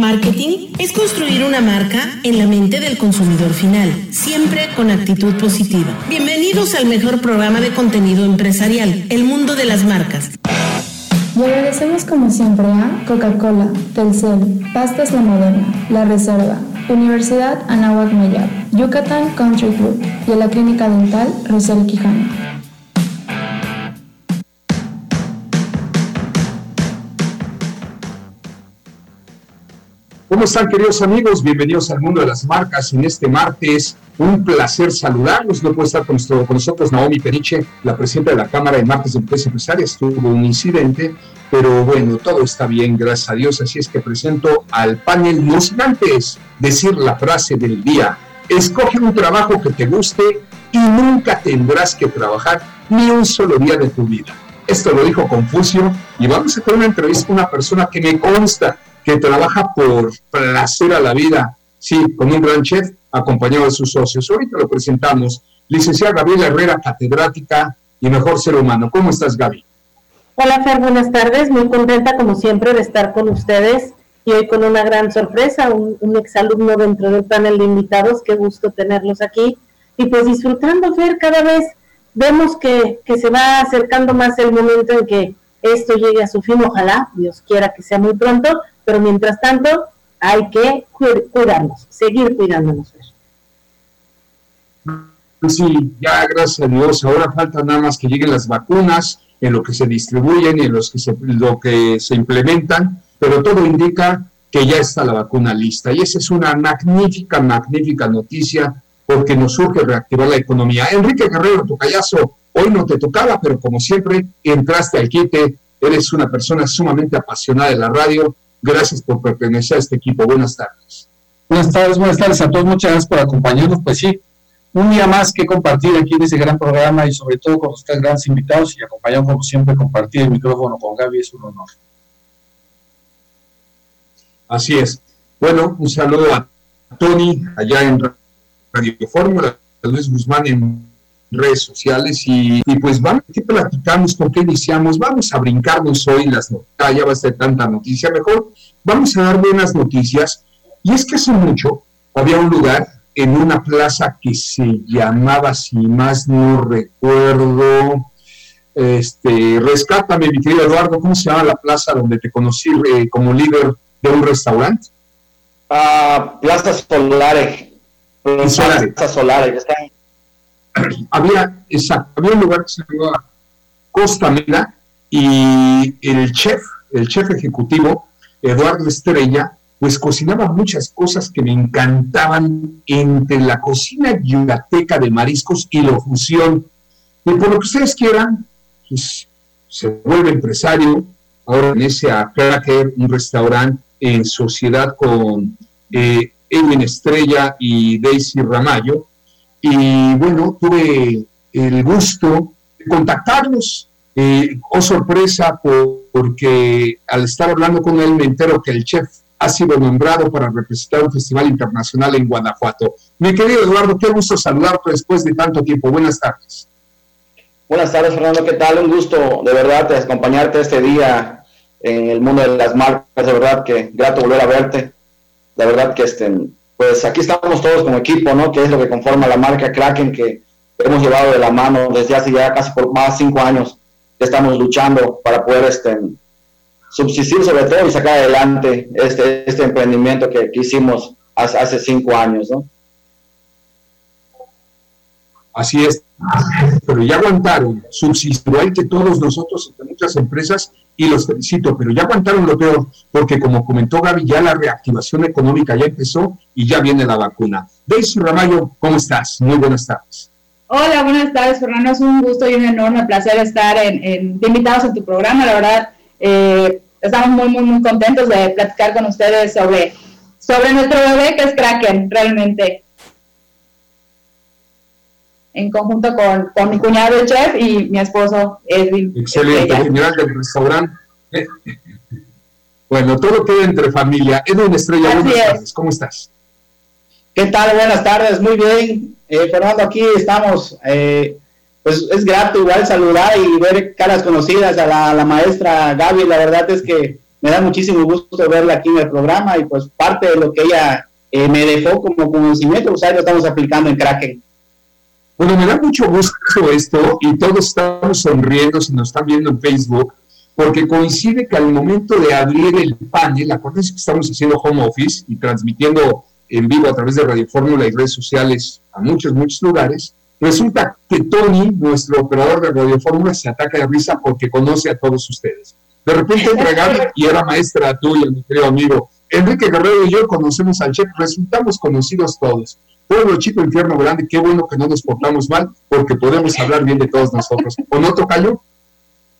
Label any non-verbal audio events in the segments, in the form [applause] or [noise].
Marketing es construir una marca en la mente del consumidor final, siempre con actitud positiva. Bienvenidos al mejor programa de contenido empresarial, El Mundo de las Marcas. Y agradecemos como siempre a Coca-Cola, Telcel, Pastas La Moderna, La Reserva, Universidad Anáhuac Mayab, Yucatán Country Club y a la Clínica Dental Rosel Quijano. ¿Cómo están queridos amigos? Bienvenidos al mundo de las marcas en este martes. Un placer saludarlos. No puede estar con, nosotros Naomi Periche, la presidenta de la Cámara de Marcas de Empresas Empresarias. Tuvo un incidente, pero bueno, todo está bien, gracias a Dios. Así es que presento al panel. No sin decir la frase del día. Escoge un trabajo que te guste y nunca tendrás que trabajar ni un solo día de tu vida. Esto lo dijo Confucio y vamos a tener una entrevista con una persona que me consta que trabaja por placer a la vida, sí, con un gran chef acompañado de sus socios. Ahorita lo presentamos. Licenciada Gabriela Herrera, catedrática y mejor ser humano. ¿Cómo estás, Gaby? Hola, Fer, buenas tardes. Muy contenta, como siempre, de estar con ustedes y hoy con una gran sorpresa, un, un exalumno dentro del panel de invitados. Qué gusto tenerlos aquí. Y pues disfrutando, Fer, cada vez vemos que, que se va acercando más el momento en que esto llegue a su fin. Ojalá, Dios quiera que sea muy pronto, pero mientras tanto hay que cuidarnos, seguir cuidándonos. Pues sí, ya gracias a Dios, ahora falta nada más que lleguen las vacunas, en lo que se distribuyen y en los que se, lo que se implementan, pero todo indica que ya está la vacuna lista. Y esa es una magnífica, magnífica noticia porque nos surge reactivar la economía. Enrique Guerrero Tocayazo, hoy no te tocaba, pero como siempre, entraste al quite, eres una persona sumamente apasionada de la radio Gracias por pertenecer a este equipo. Buenas tardes. Buenas tardes, buenas tardes a todos. Muchas gracias por acompañarnos. Pues sí, un día más que compartir aquí en ese gran programa y sobre todo con ustedes grandes invitados y acompañado como siempre compartir el micrófono con Gaby es un honor. Así es. Bueno, un saludo a Tony allá en Radio Fórmula, a Luis Guzmán en redes sociales y, pues vamos, ¿qué platicamos? ¿Por qué iniciamos? Vamos a brincarnos hoy las noticias, ya va a ser tanta noticia, mejor vamos a dar buenas noticias. Y es que hace mucho había un lugar en una plaza que se llamaba, si más no recuerdo, este, rescátame, mi querido Eduardo, ¿cómo se llama la plaza donde te conocí eh, como líder de un restaurante? Ah, plaza Solares. Plaza Solares, está en [clears throat] había, había un lugar que se llamaba Costa Mela y el chef, el chef ejecutivo, Eduardo Estrella, pues cocinaba muchas cosas que me encantaban entre la cocina yucateca de mariscos y la fusión. Y por lo que ustedes quieran, pues se vuelve empresario, ahora ese a Cracker, un restaurante en sociedad con eh, Edwin Estrella y Daisy Ramallo, y bueno, tuve el gusto de contactarlos. Eh, oh sorpresa, porque al estar hablando con él me entero que el chef ha sido nombrado para representar un festival internacional en Guanajuato. Mi querido Eduardo, qué gusto saludarte después de tanto tiempo. Buenas tardes. Buenas tardes, Fernando. ¿Qué tal? Un gusto de verdad de acompañarte este día en el mundo de las marcas. De verdad que grato volver a verte. La verdad que este, pues aquí estamos todos como equipo, ¿no? Que es lo que conforma la marca Kraken que hemos llevado de la mano desde hace ya casi por más cinco años que estamos luchando para poder este, subsistir sobre todo y sacar adelante este, este emprendimiento que, hicimos hace, hace cinco años, ¿no? Así es, pero ya aguantaron, subsistió igual que todos nosotros, muchas empresas, y los felicito, pero ya aguantaron lo peor, porque como comentó Gaby, ya la reactivación económica ya empezó y ya viene la vacuna. Daisy Ramallo, ¿cómo estás? Muy buenas tardes. Hola, buenas tardes, Fernando. Es un gusto y un enorme placer estar en, de invitados en tu programa. La verdad, eh, estamos muy, muy, muy contentos de platicar con ustedes sobre, sobre nuestro bebé que es Kraken, realmente. En conjunto con, con mi cuñado el chef y mi esposo Edwin. Excelente, general del restaurante. Bueno, todo queda entre familia. Edwin Estrella, buenas tardes. ¿Cómo estás? ¿Qué tal? Buenas tardes, muy bien. Eh, Fernando, aquí estamos. Eh, pues es grato igual saludar y ver caras conocidas a la, maestra Gaby. La verdad es que me da muchísimo gusto verla aquí en el programa y pues parte de lo que ella eh, me dejó como conocimiento, pues ahí lo estamos aplicando en Kraken. Bueno, me da mucho gusto [laughs] esto y todos estamos sonriendo si nos están viendo en Facebook, porque coincide que al momento de abrir el panel, acuérdense que estamos haciendo home office y transmitiendo en vivo a través de Radio Fórmula y redes sociales a muchos, muchos lugares, resulta que Tony, nuestro operador de Radio Fórmula, se ataca de risa porque conoce a todos ustedes. De repente entra Gaby y era maestra tuya, mi querido amigo. Enrique Guerrero y yo conocemos al chef, resultamos conocidos todos. Pueblo chico, infierno grande, qué bueno que no nos portamos mal, porque podemos hablar bien de todos nosotros. ¿O no, Tocayo?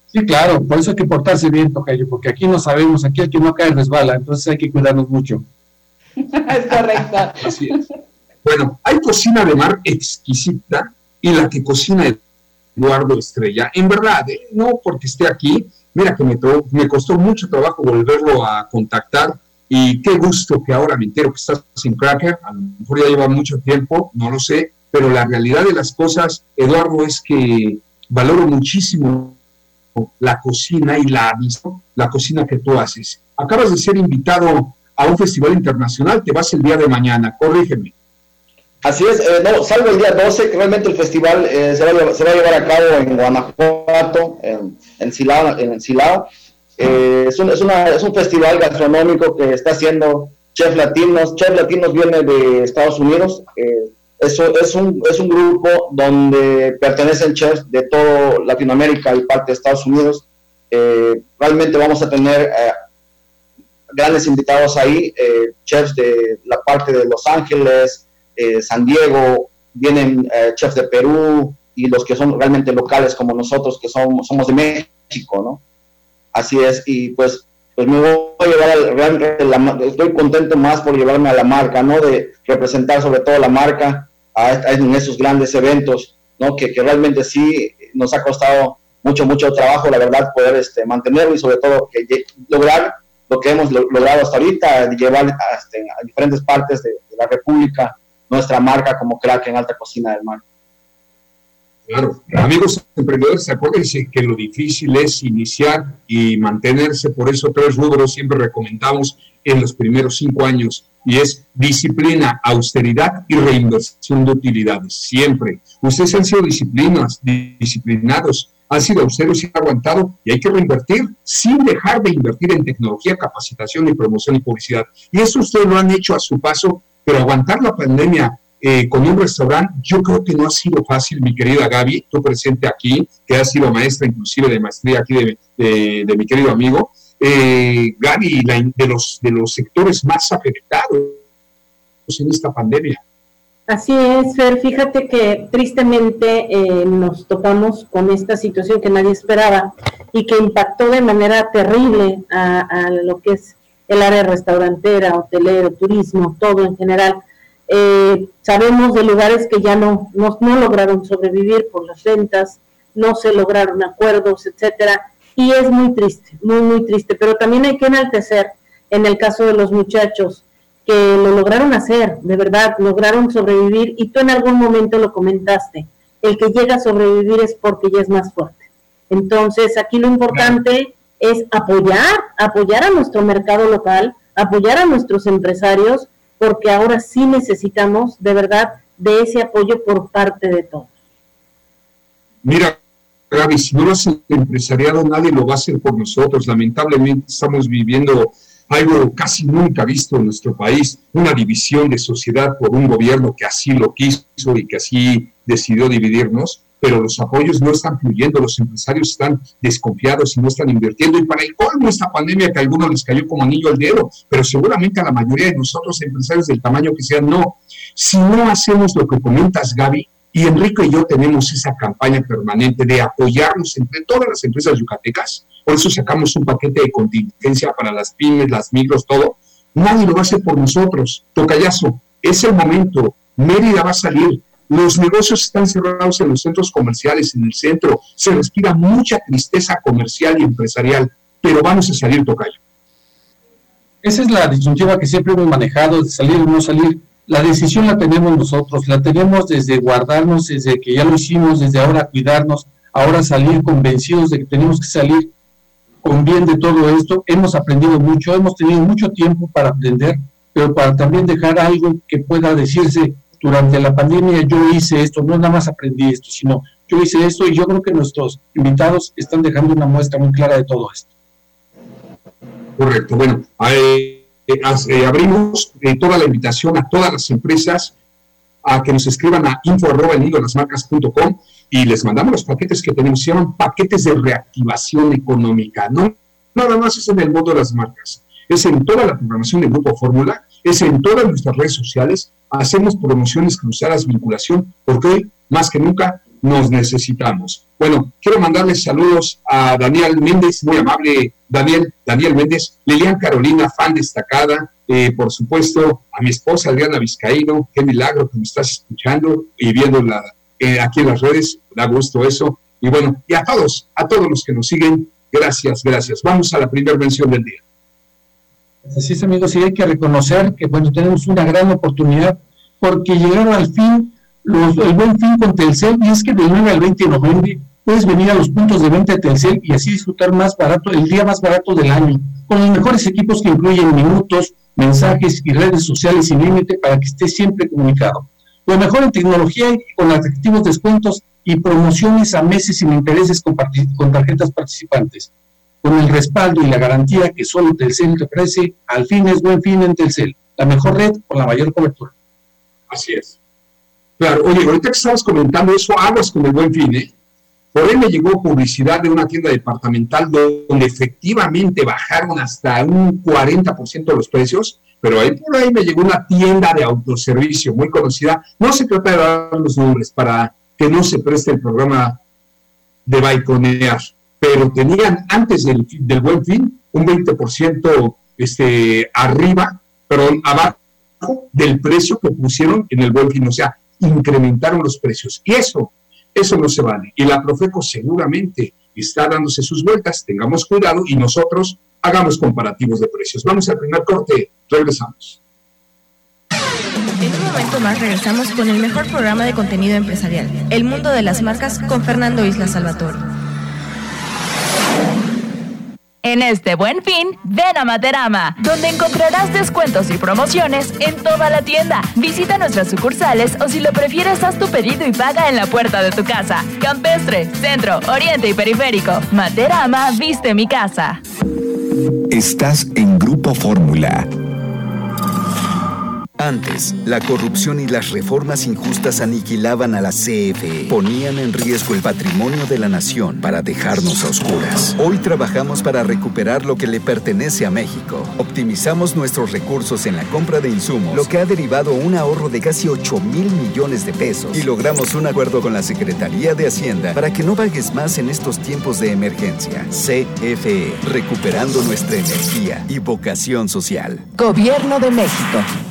Sí, claro, por eso hay que portarse bien, Tocayo, porque aquí no sabemos, aquí el que no cae resbala, entonces hay que cuidarnos mucho. [laughs] es correcto. Así es. Bueno, hay cocina de mar exquisita y la que cocina Eduardo Estrella. En verdad, eh, no porque esté aquí, mira que me, me costó mucho trabajo volverlo a contactar y qué gusto que ahora me entero que estás sin Cracker, a lo mejor ya lleva mucho tiempo, no lo sé, pero la realidad de las cosas, Eduardo, es que valoro muchísimo la cocina y la, la cocina que tú haces. Acabas de ser invitado a un festival internacional, te vas el día de mañana, corrígeme. Así es, eh, no, salgo el día 12, realmente el festival eh, se, va a, se, va a, llevar a cabo en Guanajuato, en, en Silao. En Silao. Eh, es, un, es, una, es, un, festival gastronómico que está haciendo Chef Latinos. Chef Latinos viene de Estados Unidos. Eso es, un, es un grupo donde pertenecen chefs de toda Latinoamérica y parte de Estados Unidos. realmente vamos a tener grandes invitados ahí, chefs de la parte de Los Ángeles, eh, San Diego, vienen eh, chefs de Perú y los que son realmente locales como nosotros, que somos, somos de México, ¿no? Así es, y pues, pues me voy a llevar, estoy contento más por llevarme a la marca, ¿no? De representar sobre todo la marca en esos grandes eventos, ¿no? Que, que, realmente sí nos ha costado mucho, mucho trabajo, la verdad, poder este, mantenerlo y sobre todo que lograr lo que hemos logrado hasta ahorita, llevar a, a diferentes partes de, de la República nuestra marca como crack en alta cocina del mar. Claro, amigos emprendedores, acuérdense que lo difícil es iniciar y mantenerse, por eso tres rubros siempre recomendamos en los primeros cinco años, y es disciplina, austeridad y reinversión de utilidades, siempre. Ustedes han sido disciplinas, disciplinados, han sido austeros y han aguantado, y hay que reinvertir sin dejar de invertir en tecnología, capacitación y promoción y publicidad. Y eso ustedes lo han hecho a su paso pero aguantar la pandemia eh, con un restaurante, yo creo que no ha sido fácil, mi querida Gaby, tú presente aquí, que has sido maestra inclusive de maestría aquí de, mi querido amigo. Eh, Gaby, de, los, de los sectores más afectados en esta pandemia. Así es, Fer. Fíjate que tristemente eh, nos topamos con esta situación que nadie esperaba y que impactó de manera terrible a lo que es el área restaurantera, hotelero, turismo, todo en general. Eh, sabemos de lugares que ya no, no, lograron sobrevivir por las rentas, no se lograron acuerdos, etcétera, y es muy triste, muy, muy triste, pero también hay que enaltecer en el caso de los muchachos que lo lograron hacer, de verdad, lograron sobrevivir y tú en algún momento lo comentaste, el que llega a sobrevivir es porque ya es más fuerte. Entonces, aquí lo importante es apoyar, apoyar a nuestro mercado local, apoyar a nuestros empresarios, porque ahora sí necesitamos de verdad de ese apoyo por parte de todos. Mira, Gaby, si no lo hace el empresariado, nadie lo va a hacer por nosotros. Lamentablemente estamos viviendo algo casi nunca visto en nuestro país, una división de sociedad por un gobierno que así lo quiso y que así decidió dividirnos pero los apoyos no están fluyendo, los empresarios están desconfiados y no están invirtiendo. Y para el colmo, esta pandemia que a algunos les cayó como anillo al dedo, pero seguramente a la mayoría de nosotros, empresarios del tamaño que sean, no. Si no hacemos lo que comentas, Gaby, y Enrique y yo tenemos esa campaña permanente de apoyarnos entre todas las empresas yucatecas, por eso sacamos un paquete de contingencia para las pymes, las micros, todo. Nadie lo va a hacer por nosotros. Tocayazo, es el momento. Mérida va a salir, los negocios están cerrados en los centros comerciales, en el centro. Se respira mucha tristeza comercial y empresarial, pero vamos a salir, Tocayo. Esa es la disyuntiva que siempre hemos manejado, de salir o no salir. La decisión la tenemos nosotros, la tenemos desde guardarnos, desde que ya lo hicimos, desde ahora cuidarnos, ahora salir convencidos de que tenemos que salir. con bien de todo esto. Hemos aprendido mucho, hemos tenido mucho tiempo para aprender, pero para también dejar algo que pueda decirse durante la pandemia yo hice esto, no nada más aprendí esto, sino yo hice esto y yo creo que nuestros invitados están dejando una muestra muy clara de todo esto. Correcto, bueno, eh, eh, abrimos eh, toda la invitación a todas las empresas a que nos escriban a info.com y les mandamos los paquetes que tenemos, se llaman paquetes de reactivación económica, no nada más es en el mundo de las marcas, es en toda la programación del Grupo Fórmula, es en todas nuestras redes sociales, hacemos promociones cruzadas, vinculación, porque hoy más que nunca nos necesitamos. Bueno, quiero mandarles saludos a Daniel Méndez, muy amable Daniel, Daniel Méndez, Lilian Carolina, fan destacada, eh, por supuesto a mi esposa Adriana Vizcaíno, qué milagro que me estás escuchando y viendo eh, aquí en las redes, da gusto eso. Y bueno, y a todos, a todos los que nos siguen, gracias, gracias. Vamos a la primera mención del día. Así es, amigos, y hay que reconocer que bueno, tenemos una gran oportunidad porque llegaron al fin los, el buen fin con Telcel y es que del 9 al 20 de noviembre puedes venir a los puntos de venta de Telcel y así disfrutar más barato, el día más barato del año, con los mejores equipos que incluyen minutos, mensajes y redes sociales sin límite para que estés siempre comunicado. Lo mejor en tecnología y con atractivos descuentos y promociones a meses sin intereses con tarjetas participantes con el respaldo y la garantía que solo Telcel te ofrece, al fin es buen fin en Telcel, la mejor red con la mayor cobertura. Así es. Claro, oye, ahorita que estabas comentando eso, aguas con el buen fin, ¿eh? Por ahí me llegó publicidad de una tienda departamental donde efectivamente bajaron hasta un 40% los precios, pero ahí por ahí me llegó una tienda de autoservicio muy conocida. No se trata de dar los nombres para que no se preste el programa de baiconear pero tenían antes del, del buen fin un 20% este, arriba, perdón, abajo del precio que pusieron en el buen fin, o sea, incrementaron los precios. Y eso, eso no se vale. Y la Profeco seguramente está dándose sus vueltas, tengamos cuidado y nosotros hagamos comparativos de precios. Vamos al primer corte, regresamos. En un momento más regresamos con el mejor programa de contenido empresarial, El Mundo de las Marcas, con Fernando Isla Salvatore. En este buen fin, ven a Materama, donde encontrarás descuentos y promociones en toda la tienda. Visita nuestras sucursales o si lo prefieres, haz tu pedido y paga en la puerta de tu casa. Campestre, Centro, Oriente y Periférico. Materama viste mi casa. Estás en Grupo Fórmula. Antes, la corrupción y las reformas injustas aniquilaban a la CFE, ponían en riesgo el patrimonio de la nación para dejarnos a oscuras. Hoy trabajamos para recuperar lo que le pertenece a México. Optimizamos nuestros recursos en la compra de insumos, lo que ha derivado un ahorro de casi 8 mil millones de pesos. Y logramos un acuerdo con la Secretaría de Hacienda para que no vagues más en estos tiempos de emergencia. CFE, recuperando nuestra energía y vocación social. Gobierno de México.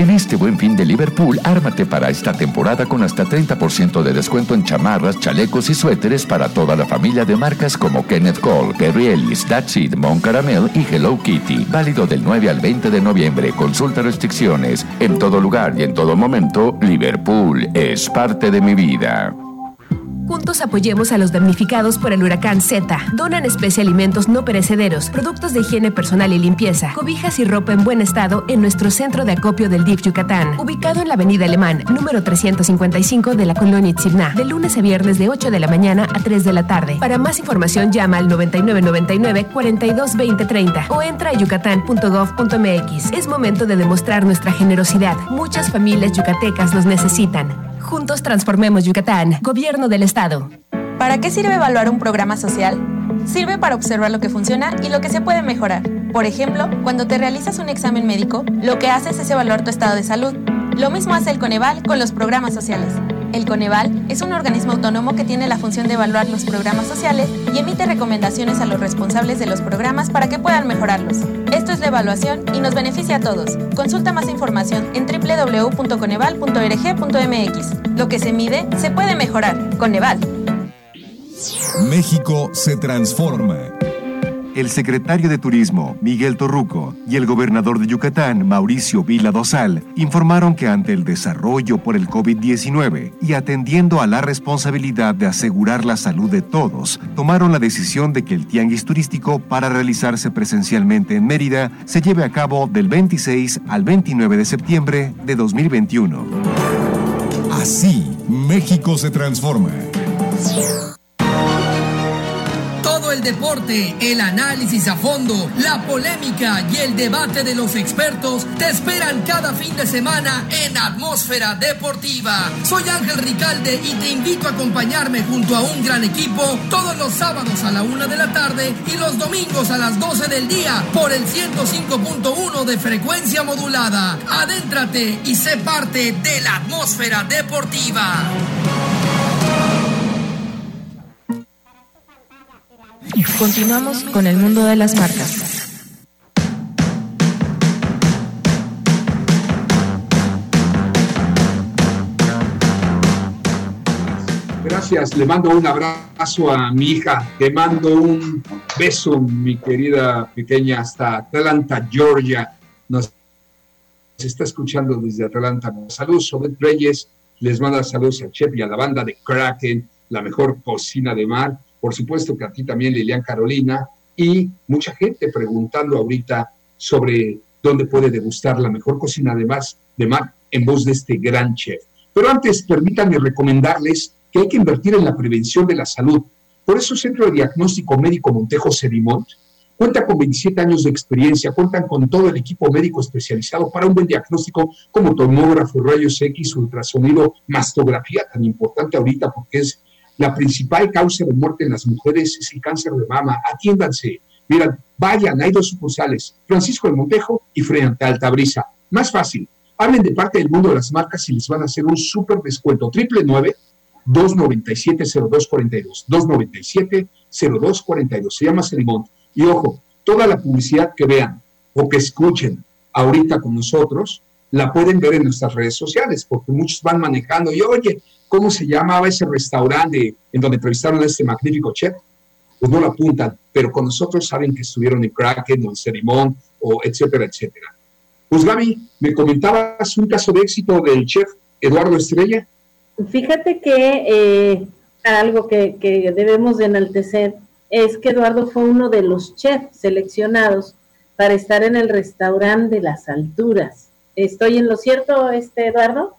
En este buen fin de Liverpool, ármate para esta temporada con hasta 30% de descuento en chamarras, chalecos y suéteres para toda la familia de marcas como Kenneth Cole, Perry Ellis, That's It, Mon Caramel y Hello Kitty. Válido del 9 al 20 de noviembre. Consulta restricciones. En todo lugar y en todo momento, Liverpool es parte de mi vida. Juntos apoyemos a los damnificados por el huracán Z. Donan especie alimentos no perecederos, productos de higiene personal y limpieza, cobijas y ropa en buen estado en nuestro centro de acopio del DIF Yucatán, ubicado en la Avenida Alemán, número 355 de la colonia Itzibná, de lunes a viernes de 8 de la mañana a 3 de la tarde. Para más información llama al 9999 422030 o entra a yucatán.gov.mx. Es momento de demostrar nuestra generosidad. Muchas familias yucatecas nos necesitan. Juntos transformemos Yucatán, Gobierno del Estado. ¿Para qué sirve evaluar un programa social? Sirve para observar lo que funciona y lo que se puede mejorar. Por ejemplo, cuando te realizas un examen médico, lo que haces es evaluar tu estado de salud. Lo mismo hace el Coneval con los programas sociales. El Coneval es un organismo autónomo que tiene la función de evaluar los programas sociales y emite recomendaciones a los responsables de los programas para que puedan mejorarlos. Esto es la evaluación y nos beneficia a todos. Consulta más información en www.coneval.org.mx. Lo que se mide se puede mejorar. Coneval. México se transforma. El secretario de Turismo, Miguel Torruco, y el gobernador de Yucatán, Mauricio Vila Dosal, informaron que ante el desarrollo por el COVID-19 y atendiendo a la responsabilidad de asegurar la salud de todos, tomaron la decisión de que el tianguis turístico para realizarse presencialmente en Mérida se lleve a cabo del 26 al 29 de septiembre de 2021. Así, México se transforma el deporte, el análisis a fondo, la polémica y el debate de los expertos te esperan cada fin de semana en Atmósfera Deportiva. Soy Ángel Ricalde y te invito a acompañarme junto a un gran equipo todos los sábados a la una de la tarde y los domingos a las 12 del día por el 105.1 de frecuencia modulada. Adéntrate y sé parte de la Atmósfera Deportiva. Continuamos con el mundo de las marcas. Gracias, le mando un abrazo a mi hija, le mando un beso, mi querida pequeña, hasta Atlanta, Georgia. Nos está escuchando desde Atlanta. Saludos, Sobet Reyes, les manda saludos a Chef y a la banda de Kraken, la mejor cocina de mar por supuesto que a ti también, Lilian Carolina, y mucha gente preguntando ahorita sobre dónde puede degustar la mejor cocina de, más, de en voz de este gran chef. Pero antes, permítanme recomendarles que hay que invertir en la prevención de la salud. Por eso, Centro de Diagnóstico Médico Montejo Sedimont cuenta con 27 años de experiencia, cuentan con todo el equipo médico especializado para un buen diagnóstico como tomógrafo, rayos X, ultrasonido, mastografía, tan importante ahorita porque es la principal causa de muerte en las mujeres es el cáncer de mama. Atiéndanse. Miren, vayan, hay dos sucursales, Francisco de Montejo y frente Altabrisa. Más fácil, hablen de parte del mundo de las marcas y les van a hacer un súper descuento. Triple nueve 297-0242. 297-0242. Se llama Selimón. Y ojo, toda la publicidad que vean o que escuchen ahorita con nosotros, la pueden ver en nuestras redes sociales, porque muchos van manejando y, oye, ¿Cómo se llamaba ese restaurante en donde entrevistaron a este magnífico chef? Pues no lo apuntan, pero con nosotros saben que estuvieron en Kraken o en Cerimón, o etcétera, etcétera. Pues Gaby, me comentabas un caso de éxito del chef Eduardo Estrella. Fíjate que eh, algo que, debemos de enaltecer es que Eduardo fue uno de los chefs seleccionados para estar en el restaurante de las alturas. ¿Estoy en lo cierto, este Eduardo?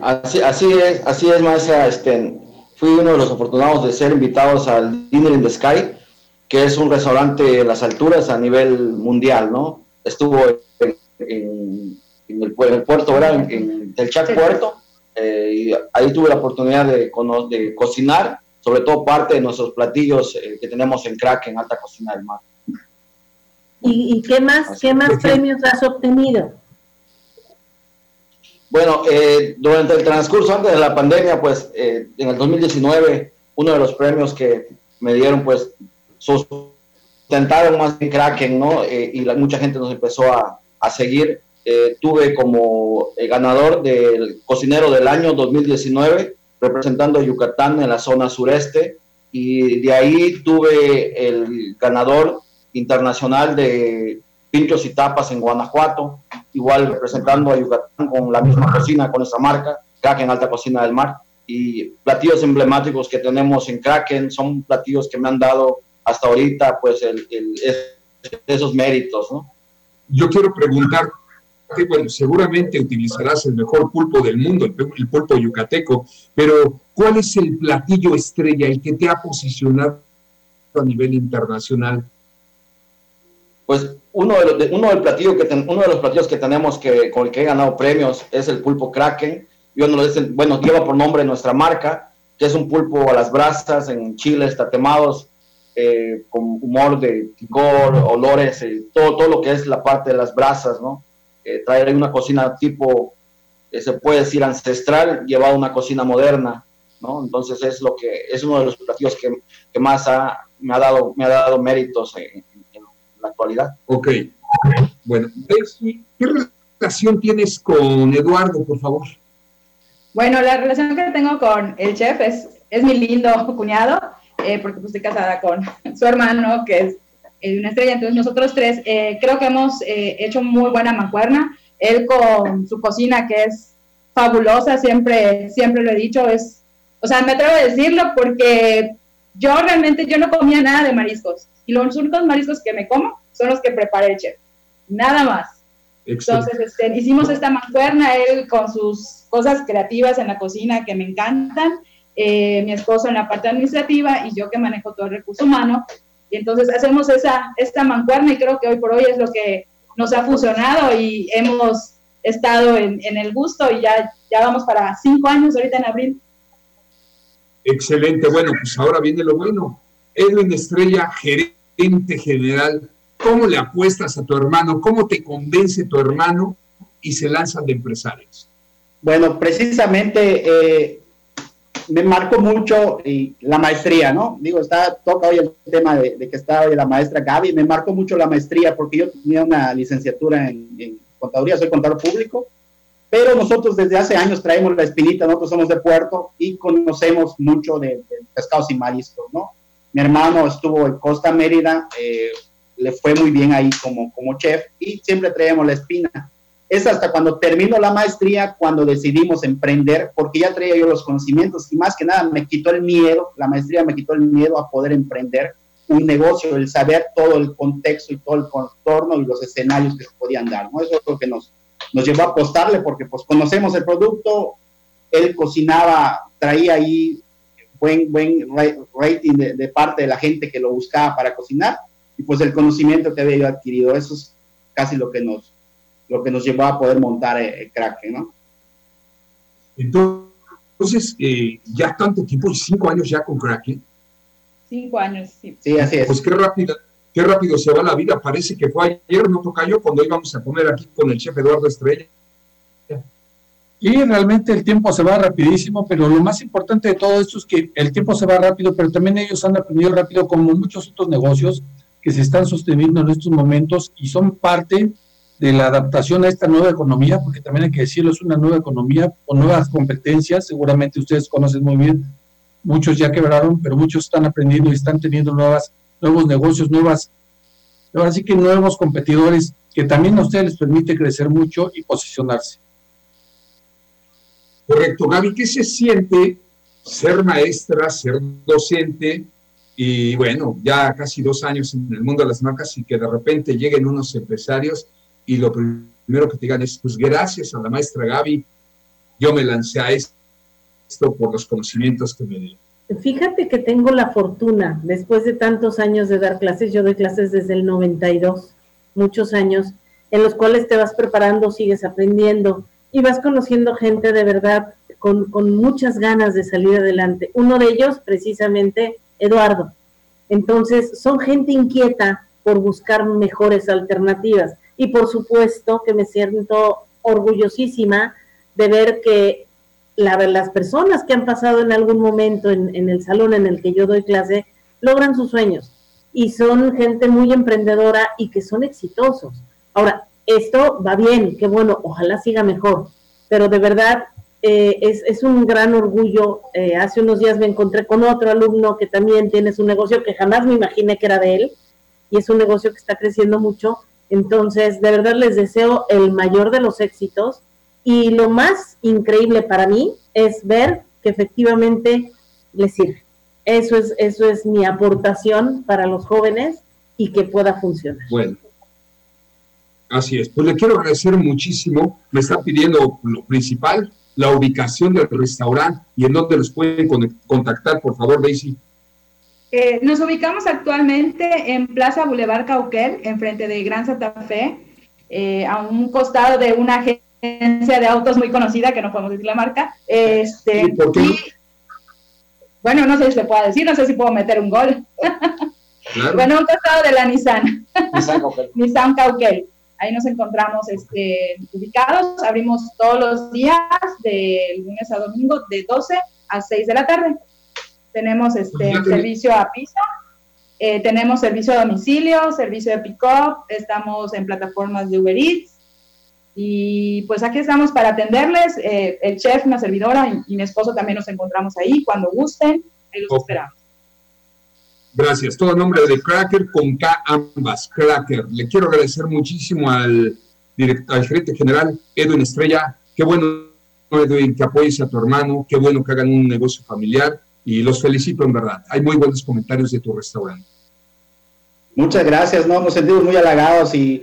Así, así es, así es, maestra. Este, fui uno de los afortunados de ser invitados al Dinner in the Sky, que es un restaurante en las alturas a nivel mundial, ¿no? Estuvo en, el, puerto, ¿verdad? En, el Chac Puerto, eh, y ahí tuve la oportunidad de, de, cocinar, sobre todo parte de nuestros platillos eh, que tenemos en Crack, en Alta Cocina del Mar. ¿Y, qué más, qué más premios has obtenido? Bueno, eh, durante el transcurso antes de la pandemia, pues eh, en el 2019, uno de los premios que me dieron, pues sustentaron más en Kraken, ¿no? Eh, y mucha gente nos empezó a, a seguir. tuve como ganador del cocinero del año 2019, representando a Yucatán en la zona sureste, y de ahí tuve el ganador internacional de pinchos y tapas en Guanajuato, igual representando a Yucatán con la misma cocina, con esa marca, Kraken Alta Cocina del Mar. Y platillos emblemáticos que tenemos en Kraken son platillos que me han dado hasta ahorita pues el, esos méritos, ¿no? Yo quiero preguntar, bueno, seguramente utilizarás el mejor pulpo del mundo, el, el pulpo yucateco, pero ¿cuál es el platillo estrella, el que te ha posicionado a nivel internacional pues uno de, los, uno, del platillo que uno de los platillos que tenemos que, con el que he ganado premios es el pulpo Kraken. Yo no bueno, lleva por nombre nuestra marca, que es un pulpo a las brasas en chiles tatemados, eh, con humor de picor, olores, eh, todo, todo lo que es la parte de las brasas, ¿no? Eh, traer una cocina tipo, se puede decir ancestral, llevado a una cocina moderna, ¿no? Entonces es lo que es uno de los platillos que, que más me ha dado me ha dado méritos en, la actualidad. Ok. Bueno, ¿qué relación tienes con Eduardo, por favor? Bueno, la relación que tengo con el chef es, es mi lindo [laughs] cuñado. eh, porque pues estoy casada con [laughs] su hermano, que es una estrella, entonces nosotros tres eh, creo que hemos eh, hecho muy buena mancuerna, él con su cocina que es fabulosa, siempre, siempre lo he dicho, es, o sea, me atrevo a decirlo porque yo realmente yo no comía nada de mariscos y los únicos mariscos que me como son los que prepara el chef, nada más. Entonces este, hicimos esta mancuerna, él con sus cosas creativas en la cocina que me encantan, eh, mi esposo en la parte administrativa y yo que manejo todo el recurso humano. Y entonces hacemos esa, esta mancuerna y creo que hoy por hoy es lo que nos ha fusionado y hemos estado en, en el gusto y ya, ya vamos para cinco años ahorita en abril. Excelente, bueno, pues ahora viene lo bueno. Edwin Estrella, gerente general, ¿cómo le apuestas a tu hermano? ¿Cómo te convence tu hermano y se lanzan de empresarios? Bueno, precisamente eh, me marcó mucho y la maestría, ¿no? Digo, está, toca hoy el tema de, que está hoy la maestra Gaby, me marcó mucho la maestría porque yo tenía una licenciatura en, contaduría, soy contador público, pero nosotros desde hace años traemos la espinita, nosotros somos de Puerto y conocemos mucho de, pescados y mariscos, ¿no? Mi hermano estuvo en Costa Mérida, eh, le fue muy bien ahí como, como chef y siempre traemos la espina es hasta cuando termino la maestría, cuando decidimos emprender, porque ya traía yo los conocimientos y más que nada me quitó el miedo, la maestría me quitó el miedo a poder emprender un negocio, el saber todo el contexto y todo el contorno y los escenarios que se podían dar, ¿no? Eso es lo que nos, nos llevó a apostarle porque pues conocemos el producto, él cocinaba, traía ahí buen, buen rating de, de parte de la gente que lo buscaba para cocinar y pues el conocimiento que había yo adquirido, eso es casi lo que nos, lo que nos llevó a poder montar el, crack, ¿no? Entonces, eh, ya tanto tiempo, cinco años ya con Kraken. Cinco años, sí. Sí, así es. Pues qué rápido, qué rápido se va la vida. Parece que fue ayer, no toca yo, cuando íbamos a comer aquí con el chef Eduardo Estrella. Y realmente el tiempo se va rapidísimo, pero lo más importante de todo esto es que el tiempo se va rápido, pero también ellos han aprendido rápido, como muchos otros negocios que se están sosteniendo en estos momentos y son parte de la adaptación a esta nueva economía, porque también hay que decirlo, es una nueva economía con nuevas competencias, seguramente ustedes conocen muy bien, muchos ya quebraron, pero muchos están aprendiendo y están teniendo nuevas, nuevos negocios, nuevas, ahora sí que nuevos competidores que también a ustedes les permite crecer mucho y posicionarse. Correcto, Gaby, ¿qué se siente ser maestra, ser docente y bueno, ya casi dos años en el mundo de las marcas y que de repente lleguen unos empresarios y lo primero que te digan es, pues gracias a la maestra Gaby, yo me lancé a esto por los conocimientos que me dio. Fíjate que tengo la fortuna, después de tantos años de dar clases, yo doy clases desde el 92, muchos años, en los cuales te vas preparando, sigues aprendiendo y vas conociendo gente de verdad con, con muchas ganas de salir adelante. Uno de ellos, precisamente, Eduardo. Entonces, son gente inquieta por buscar mejores alternativas y por supuesto que me siento orgullosísima de ver que la, las personas que han pasado en algún momento en, en, el salón en el que yo doy clase logran sus sueños y son gente muy emprendedora y que son exitosos. Ahora, esto va bien, qué bueno, ojalá siga mejor, pero de verdad eh, es, un gran orgullo. Eh, hace unos días me encontré con otro alumno que también tiene su negocio que jamás me imaginé que era de él y es un negocio que está creciendo mucho entonces, de verdad les deseo el mayor de los éxitos y lo más increíble para mí es ver que efectivamente les sirve. Eso es, eso es mi aportación para los jóvenes y que pueda funcionar. Bueno, así es. Pues le quiero agradecer muchísimo. Me está pidiendo lo principal, la ubicación del restaurante y en dónde los pueden contactar, por favor, Daisy. Eh, nos ubicamos actualmente en Plaza Boulevard Cauquel, enfrente de Gran Santa Fe, eh, a un costado de una agencia de autos muy conocida, que no podemos decir la marca. Este, y, bueno, no sé si se puede decir, no sé si puedo meter un gol. [laughs] bueno, un costado de la Nissan. Nissan Cauquel. [laughs] Ahí nos encontramos este, ubicados. Abrimos todos los días, de lunes a domingo, de 12 a 6 de la tarde. Tenemos este servicio a piso, eh, tenemos servicio a domicilio, servicio de pick-up, estamos en plataformas de Uber Eats y pues aquí estamos para atenderles. Eh, el chef, una servidora y, mi esposo también nos encontramos ahí cuando gusten, ahí los esperamos. Gracias. Todo el nombre de Cracker con K ambas, Cracker. Le quiero agradecer muchísimo al, director, al gerente general Edwin Estrella. Qué bueno, Edwin, que apoyes a tu hermano. Qué bueno que hagan un negocio familiar. Y los felicito en verdad. Hay muy buenos comentarios de tu restaurante. Muchas gracias, ¿no? Nos sentimos muy halagados y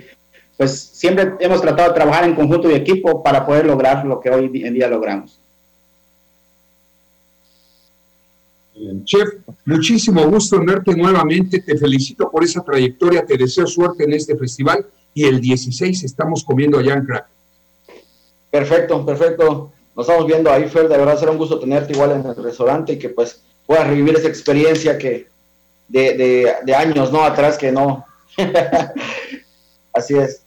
pues siempre hemos tratado de trabajar en conjunto y equipo para poder lograr lo que hoy en día logramos. Chef, muchísimo gusto en verte nuevamente. Te felicito por esa trayectoria. Te deseo suerte en este festival. Y el 16 estamos comiendo allá en Crack. Perfecto, perfecto. Nos estamos viendo ahí, Fer. De verdad será un gusto tenerte igual en el restaurante y que pues puedas revivir esa experiencia que de, de años, ¿no? Atrás que no. [laughs] Así es.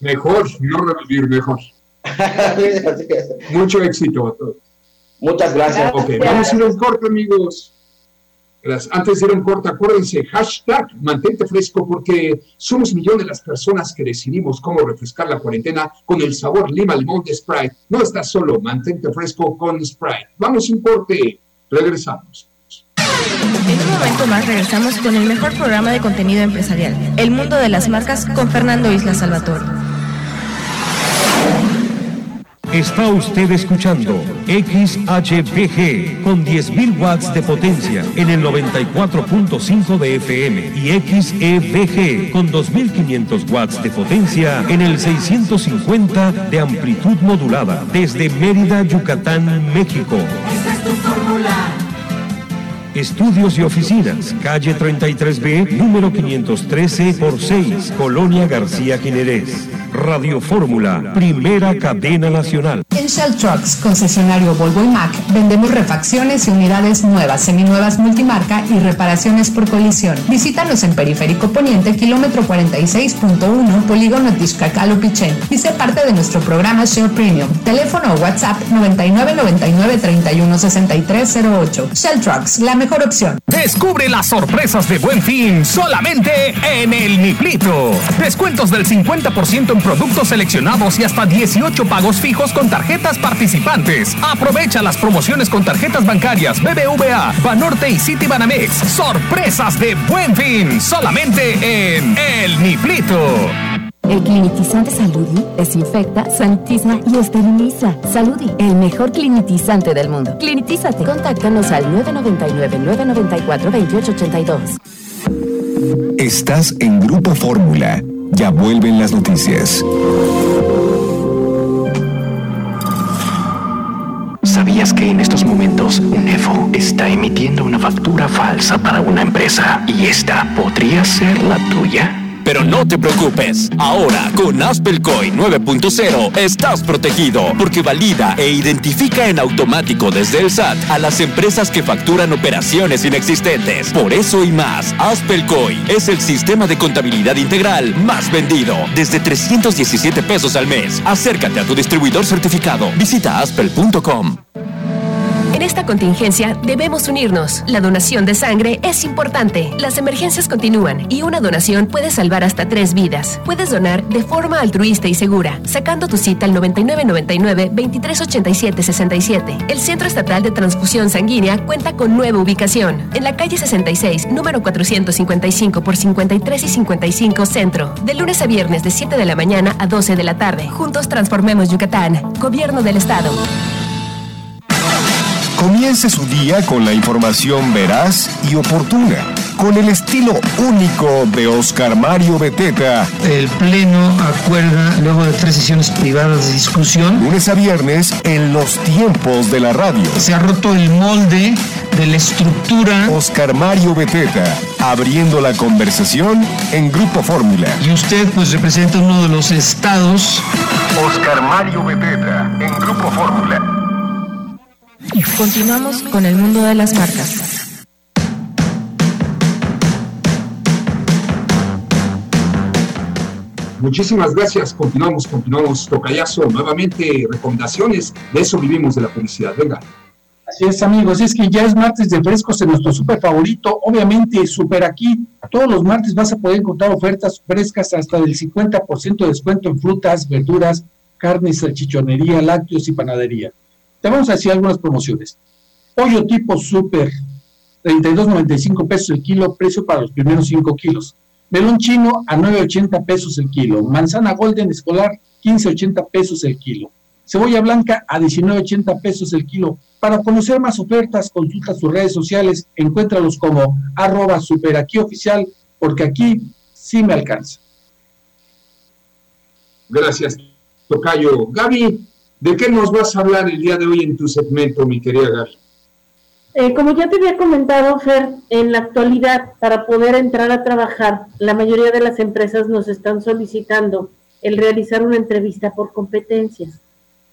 Mejor, no revivir, mejor. [laughs] Mucho éxito a todos. Muchas gracias. Vamos a ir a un corte, amigos. Antes de ir a un corte, acuérdense, hashtag mantente fresco porque somos millones de las personas que decidimos cómo refrescar la cuarentena con el sabor lima limón de Sprite. No estás solo, mantente fresco con Sprite. Vamos a un corte, regresamos. En un momento más regresamos con el mejor programa de contenido empresarial, El Mundo de las Marcas con Fernando Isla Salvatore. Está usted escuchando XHPG con 10.000 watts de potencia en el 94.5 de FM y XEVG con 2.500 watts de potencia en el 650 de amplitud modulada desde Mérida, Yucatán, México. Esta es tu fórmula. Estudios y oficinas, calle 33B, número 513 por 6, Colonia García Jiménez. Radio Fórmula, primera cadena nacional. En Shell Trucks, concesionario Volvo y Mac, vendemos refacciones y unidades nuevas, seminuevas multimarca y reparaciones por colisión. Visítanos en Periférico Poniente, kilómetro 46.1, Polígono Tixcacalo Pichén. Y sé parte de nuestro programa Shell Premium. Teléfono o WhatsApp 9999 31 6308. Shell Trucks, la mejor opción. Descubre las sorpresas de Buen Fin solamente en el Niplito. Descuentos del 50% productos seleccionados y hasta 18 pagos fijos con tarjetas participantes. Aprovecha las promociones con tarjetas bancarias BBVA, Banorte y City Banamex. Sorpresas de Buen Fin solamente en El Niplito. El clinitizante Saludi desinfecta, sanitiza y esteriliza. Saludi, el mejor clinitizante del mundo. Clinitízate. Contáctanos al 999-994-2882. Estás en Grupo Fórmula. Ya vuelven las noticias. ¿Sabías que en estos momentos Nefo está emitiendo una factura falsa para una empresa y esta podría ser la tuya? Pero no te preocupes, ahora con Aspelcoin 9.0 estás protegido porque valida e identifica en automático desde el SAT a las empresas que facturan operaciones inexistentes. Por eso y más, Aspelcoin es el sistema de contabilidad integral más vendido, desde 317 pesos al mes. Acércate a tu distribuidor certificado. Visita aspel.com. Esta contingencia debemos unirnos. La donación de sangre es importante. Las emergencias continúan y una donación puede salvar hasta tres vidas. Puedes donar de forma altruista y segura, sacando tu cita al 9999-2387-67. El Centro Estatal de Transfusión Sanguínea cuenta con nueva ubicación. En la calle 66, número 455 por 53 y 55 Centro. De lunes a viernes de 7 de la mañana a 12 de la tarde. Juntos transformemos Yucatán. Gobierno del Estado. Comience su día con la información veraz y oportuna, con el estilo único de Oscar Mario Beteta. El Pleno acuerda, luego de tres sesiones privadas de discusión, Lunes a viernes en los tiempos de la radio. se ha roto el molde de la estructura Oscar Mario Beteta, abriendo la conversación en Grupo Fórmula. y usted pues representa uno de los estados. Oscar Mario Beteta, en Grupo Fórmula. Continuamos con el mundo de las marcas. Muchísimas gracias. Continuamos, continuamos. Tocayazo, nuevamente recomendaciones. De eso vivimos de la publicidad. Venga. Así es, amigos, es que ya es martes de frescos en nuestro súper favorito, obviamente súper aquí. Todos los martes vas a poder encontrar ofertas frescas hasta del 50% de descuento en frutas, verduras, carnes, salchichonería, lácteos y panadería. Te vamos a decir algunas promociones. Pollo tipo súper, 32.95 pesos el kilo, precio para los primeros 5 kilos. Melón chino a 9.80 pesos el kilo. Manzana golden escolar 15.80 pesos el kilo. Cebolla blanca a 19.80 pesos el kilo. Para conocer más ofertas, consulta sus redes sociales, encuéntralos como arroba super aquí porque aquí sí me alcanza. Gracias, Tocayo. Gaby, ¿de qué nos vas a hablar el día de hoy en tu segmento, mi querida Gaby? Eh, como ya te había comentado, Fer, en la actualidad, para poder entrar a trabajar, la mayoría de las empresas nos están solicitando el realizar una entrevista por competencias.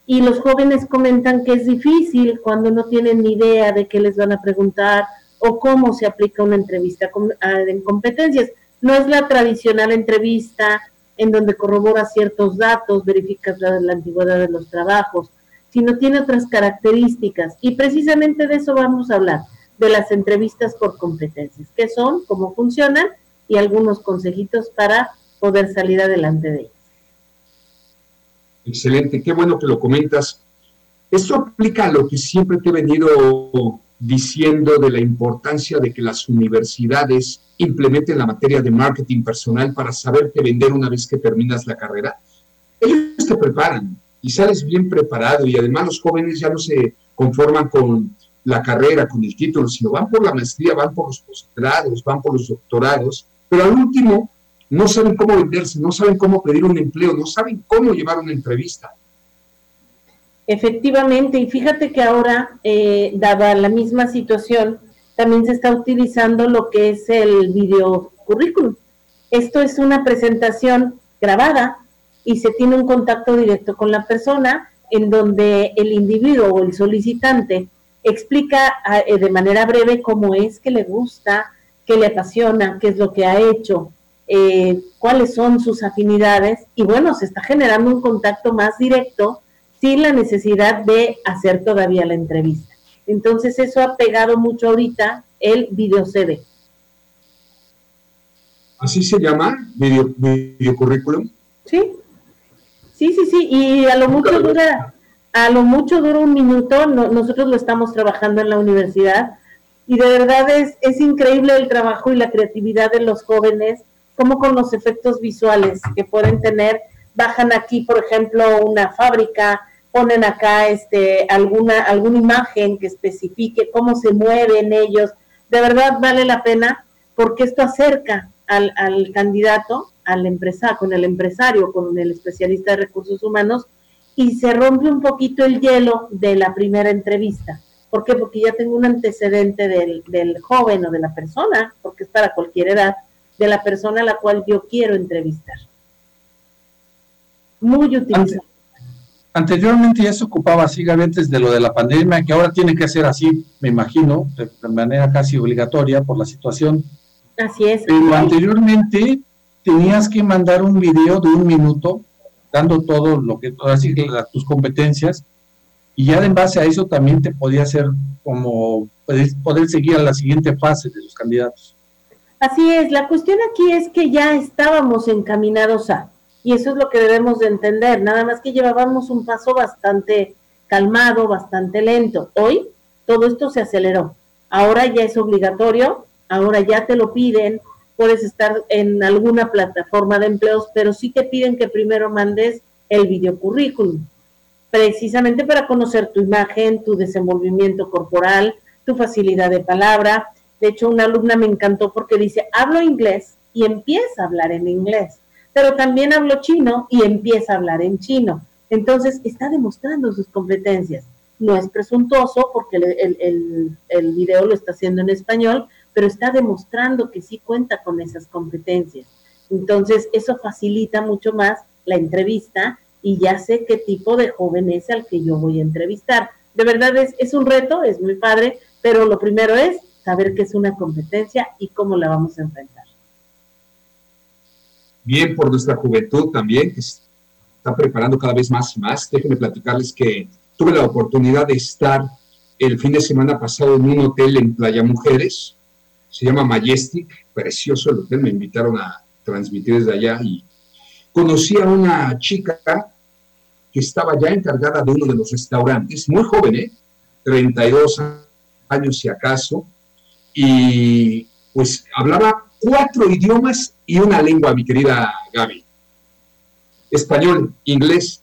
Y los jóvenes comentan que es difícil cuando no tienen ni idea de qué les van a preguntar o cómo se aplica una entrevista en competencias. No es la tradicional entrevista en donde corrobora ciertos datos, verificas la, la antigüedad de los trabajos, sino tiene otras características. Y precisamente de eso vamos a hablar, de las entrevistas por competencias, qué son, cómo funcionan y algunos consejitos para poder salir adelante de ellas. Excelente, qué bueno que lo comentas. Esto aplica a lo que siempre te he venido diciendo de la importancia de que las universidades implementen la materia de marketing personal para saberte vender una vez que terminas la carrera. Ellos te preparan y sales bien preparado y además los jóvenes ya no se conforman con la carrera, con el título, sino van por la maestría, van por los posgrados, van por los doctorados, pero al último no saben cómo venderse, no saben cómo pedir un empleo, no saben cómo llevar una entrevista. Efectivamente, y fíjate que ahora, eh, dada la misma situación, también se está utilizando lo que es el video currículum. Esto es una presentación grabada y se tiene un contacto directo con la persona en donde el individuo o el solicitante explica eh, de manera breve cómo es que le gusta, qué le apasiona, qué es lo que ha hecho, eh, cuáles son sus afinidades y bueno, se está generando un contacto más directo sin la necesidad de hacer todavía la entrevista. Entonces eso ha pegado mucho ahorita el video CD. ¿Así se llama? ¿Video, video currículum? Sí. Sí, sí, sí. Y a lo mucho dura, a lo mucho dura un minuto. nosotros lo estamos trabajando en la universidad. Y de verdad es, es increíble el trabajo y la creatividad de los jóvenes, como con los efectos visuales que pueden tener. Bajan aquí, por ejemplo, una fábrica, ponen acá este, alguna, alguna imagen que especifique cómo se mueven ellos. De verdad vale la pena porque esto acerca al, candidato, al empresario, con el empresario, con el especialista de recursos humanos y se rompe un poquito el hielo de la primera entrevista. ¿Por qué? Porque ya tengo un antecedente del, del joven o de la persona, porque es para cualquier edad, de la persona a la cual yo quiero entrevistar. Muy utilizado anteriormente ya se ocupaba así, antes de lo de la pandemia, que ahora tiene que ser así, me imagino, de, manera casi obligatoria por la situación. Así es. Pero anteriormente tenías que mandar un video de un minuto, dando todo lo que, así, tus competencias, y ya en base a eso también te podía hacer como poder, poder seguir a la siguiente fase de los candidatos. Así es, la cuestión aquí es que ya estábamos encaminados a, y eso es lo que debemos de entender, nada más que llevábamos un paso bastante calmado, bastante lento. Hoy todo esto se aceleró. Ahora ya es obligatorio, ahora ya te lo piden, puedes estar en alguna plataforma de empleos, pero sí te piden que primero mandes el videocurrículum, precisamente para conocer tu imagen, tu desenvolvimiento corporal, tu facilidad de palabra. De hecho, una alumna me encantó porque dice, hablo inglés y empieza a hablar en inglés pero también hablo chino y empieza a hablar en chino. Entonces, está demostrando sus competencias. No es presuntuoso porque el, el, video lo está haciendo en español, pero está demostrando que sí cuenta con esas competencias. Entonces, eso facilita mucho más la entrevista y ya sé qué tipo de joven es al que yo voy a entrevistar. De verdad es, es un reto, es muy padre, pero lo primero es saber qué es una competencia y cómo la vamos a enfrentar bien por nuestra juventud también, que está preparando cada vez más y más. Déjenme platicarles que tuve la oportunidad de estar el fin de semana pasado en un hotel en Playa Mujeres, se llama Majestic, precioso el hotel, me invitaron a transmitir desde allá y conocí a una chica que estaba ya encargada de uno de los restaurantes, muy joven, ¿eh? 32 años si acaso, y pues hablaba cuatro idiomas y una lengua, mi querida Gaby. Español, inglés,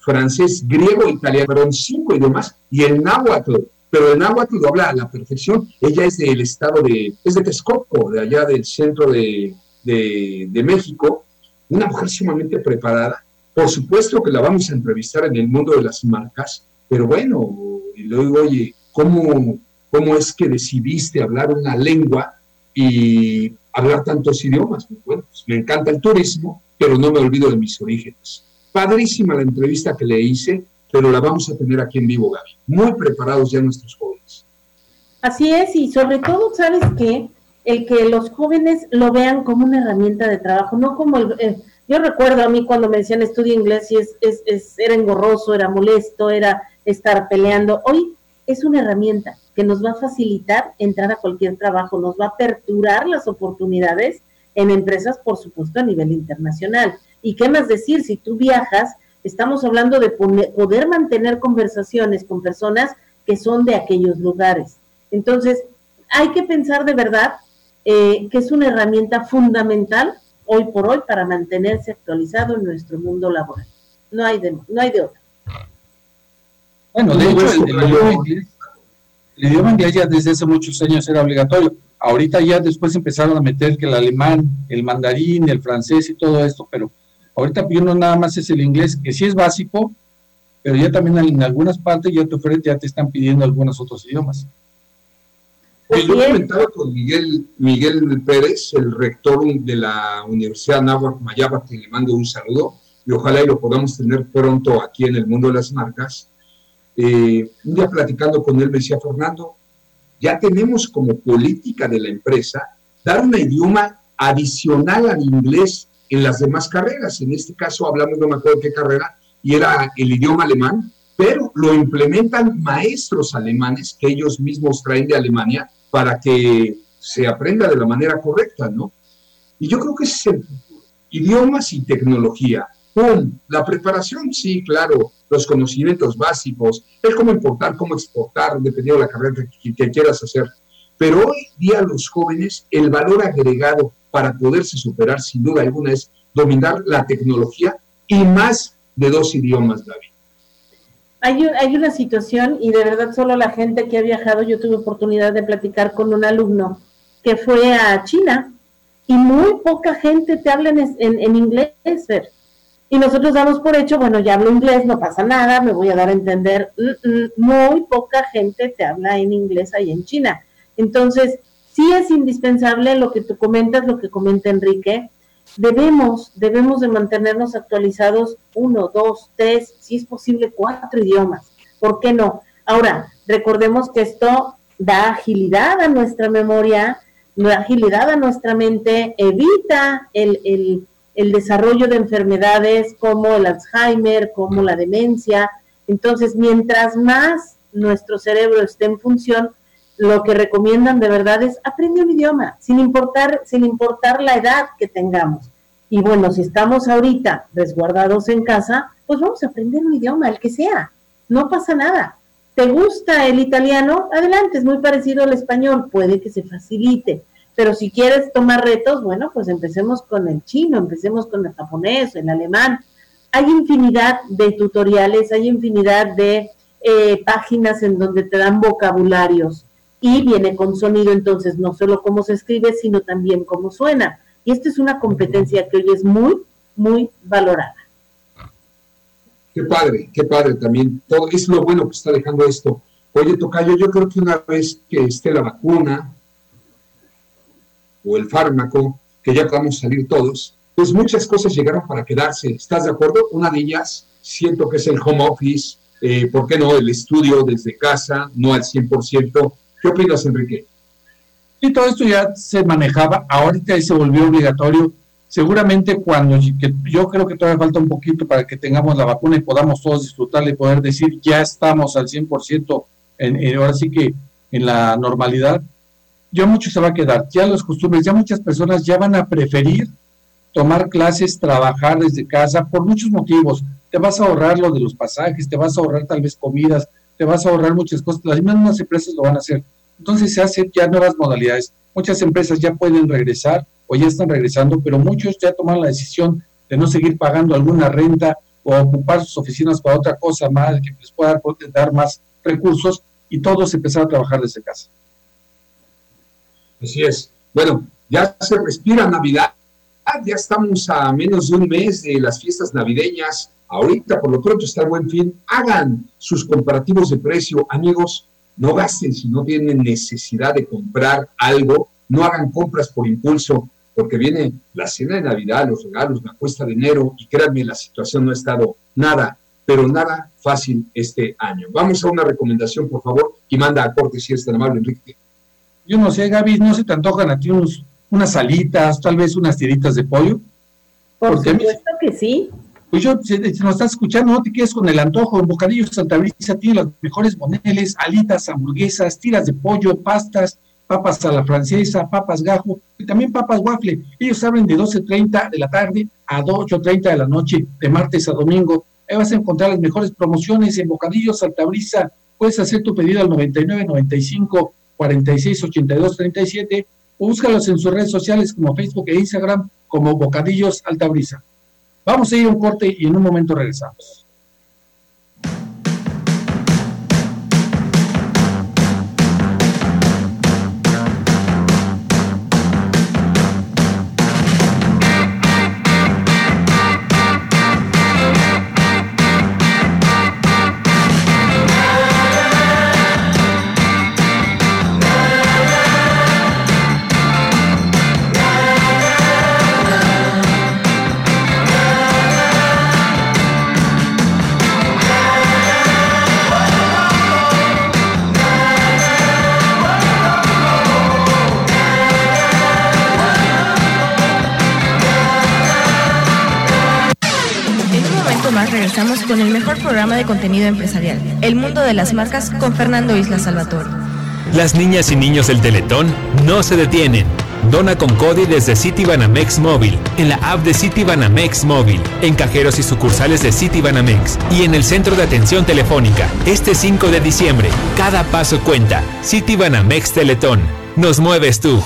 francés, griego, italiano, perdón, cinco idiomas, y el náhuatl, pero el náhuatl lo habla a la perfección. Ella es del estado de, es de Texcoco, de allá del centro de, de México, una mujer sumamente preparada. Por supuesto que la vamos a entrevistar en el mundo de las marcas, pero bueno, y le digo, oye, ¿cómo, ¿cómo es que decidiste hablar una lengua y hablar tantos idiomas? Bueno, pues me encanta el turismo, pero no me olvido de mis orígenes. Padrísima la entrevista que le hice, pero la vamos a tener aquí en vivo, Gaby. Muy preparados ya nuestros jóvenes. Así es, y sobre todo, ¿sabes qué? El que los jóvenes lo vean como una herramienta de trabajo, no como el... Eh, yo recuerdo a mí cuando me decían estudia inglés y es, es, es, era engorroso, era molesto, era estar peleando. Hoy es una herramienta que nos va a facilitar entrar a cualquier trabajo, nos va a aperturar las oportunidades en empresas, por supuesto, a nivel internacional. ¿Y qué más decir? Si tú viajas, estamos hablando de poder mantener conversaciones con personas que son de aquellos lugares. Entonces, hay que pensar de verdad eh, que es una herramienta fundamental hoy por hoy para mantenerse actualizado en nuestro mundo laboral. No hay de, no hay de otra. Bueno, de hecho, el, idioma inglés, el idioma inglés ya desde hace muchos años era obligatorio. Ahorita ya después empezaron a meter que el alemán, el mandarín, el francés y todo esto, pero ahorita pues, no nada más es el inglés, que sí es básico, pero ya también en algunas partes ya te ofrecen, ya te están pidiendo algunos otros idiomas. Pues yo comentaba con Miguel, Miguel Pérez, el rector de la Universidad Nahuatl Mayaba, que le mando un saludo, y ojalá y lo podamos tener pronto aquí en el mundo de las marcas. Eh, un día platicando con él me decía, Fernando, ya tenemos como política de la empresa dar un idioma adicional al inglés en las demás carreras. En este caso hablamos, no me acuerdo qué carrera, y era el idioma alemán, pero lo implementan maestros alemanes que ellos mismos traen de Alemania para que se aprenda de la manera correcta, ¿no? Y yo creo que es el Idiomas y tecnología. ¡Pum! La preparación, sí, claro, los conocimientos básicos, el cómo importar, cómo exportar, dependiendo de la carrera que, quieras hacer. Pero hoy día los jóvenes, el valor agregado para poderse superar, sin duda alguna, es dominar la tecnología y más de dos idiomas, David. Hay, hay una situación y de verdad solo la gente que ha viajado, yo tuve oportunidad de platicar con un alumno que fue a China y muy poca gente te habla en, en, inglés, y nosotros damos por hecho, bueno, ya hablo inglés, no pasa nada, me voy a dar a entender. Mm, mm, muy poca gente te habla en inglés ahí en China. Entonces, sí es indispensable lo que tú comentas, lo que comenta Enrique. Debemos, debemos de mantenernos actualizados uno, dos, tres, si es posible cuatro idiomas. ¿Por qué no? Ahora, recordemos que esto da agilidad a nuestra memoria, da agilidad a nuestra mente, evita el, el el desarrollo de enfermedades como el Alzheimer, como la demencia. Entonces, mientras más nuestro cerebro esté en función, lo que recomiendan de verdad es aprende un idioma, sin importar, sin importar la edad que tengamos. Y bueno, si estamos ahorita resguardados en casa, pues vamos a aprender un idioma, el que sea. No pasa nada. ¿Te gusta el italiano? Adelante, es muy parecido al español, puede que se facilite. Pero si quieres tomar retos, bueno, pues empecemos con el chino, empecemos con el japonés, el alemán. Hay infinidad de tutoriales, hay infinidad de eh, páginas en donde te dan vocabularios y viene con sonido, entonces no solo cómo se escribe, sino también cómo suena. Y esta es una competencia que hoy es muy, muy valorada. Qué padre, qué padre también. Todo es lo bueno que está dejando esto. Oye, Tocayo, yo creo que una vez que esté la vacuna, o el fármaco, que ya podamos salir todos, pues muchas cosas llegaron para quedarse. ¿Estás de acuerdo? Una de ellas, siento que es el home office, eh, ¿por qué no? El estudio desde casa, no al 100%. ¿Qué opinas, Enrique? Sí, todo esto ya se manejaba, ahorita se volvió obligatorio. Seguramente cuando, yo creo que todavía falta un poquito para que tengamos la vacuna y podamos todos disfrutarla y poder decir ya estamos al 100%, en, en, ahora sí que en la normalidad, ya mucho se va a quedar, ya los costumbres, ya muchas personas ya van a preferir tomar clases, trabajar desde casa por muchos motivos. Te vas a ahorrar lo de los pasajes, te vas a ahorrar tal vez comidas, te vas a ahorrar muchas cosas. Las mismas empresas lo van a hacer. Entonces se hacen ya nuevas modalidades. Muchas empresas ya pueden regresar o ya están regresando, pero muchos ya tomaron la decisión de no seguir pagando alguna renta o ocupar sus oficinas para otra cosa más que les pueda dar más recursos y todos empezaron a trabajar desde casa. Así es. Bueno, ya se respira Navidad, ya estamos a menos de un mes de las fiestas navideñas. Ahorita, por lo pronto, está el buen fin. Hagan sus comparativos de precio, amigos. No gasten si no tienen necesidad de comprar algo. No hagan compras por impulso, porque viene la cena de Navidad, los regalos, la cuesta de enero, y créanme, la situación no ha estado nada, pero nada fácil este año. Vamos a una recomendación, por favor, y manda a corte si es tan amable, Enrique. Yo no sé, Gaby, ¿no se te antojan aquí unos, unas salitas, tal vez unas tiritas de pollo? Por supuesto que sí. Pues yo, si, si nos estás escuchando, no te quedes con el antojo. En Bocadillo Santa Brisa tiene los mejores boneles, alitas, hamburguesas, tiras de pollo, pastas, papas a la francesa, papas gajo y también papas waffle. Ellos abren de 12.30 de la tarde a 8.30 de la noche, de martes a domingo. Ahí vas a encontrar las mejores promociones en Bocadillo Santa Brisa. Puedes hacer tu pedido al 99 95 46 82 37 o búscalos en sus redes sociales como Facebook e Instagram como Bocadillos Alta Brisa. Vamos a ir a un corte y en un momento regresamos. Con el mejor programa de contenido empresarial, El Mundo de las Marcas, con Fernando Isla Salvatore. Las niñas y niños del Teletón no se detienen. Dona con CODI desde Citibanamex Móvil, en la app de Citibanamex Móvil, en cajeros y sucursales de Citibanamex y en el centro de atención telefónica. Este 5 de diciembre, cada paso cuenta. Citibanamex Teletón. Nos mueves tú.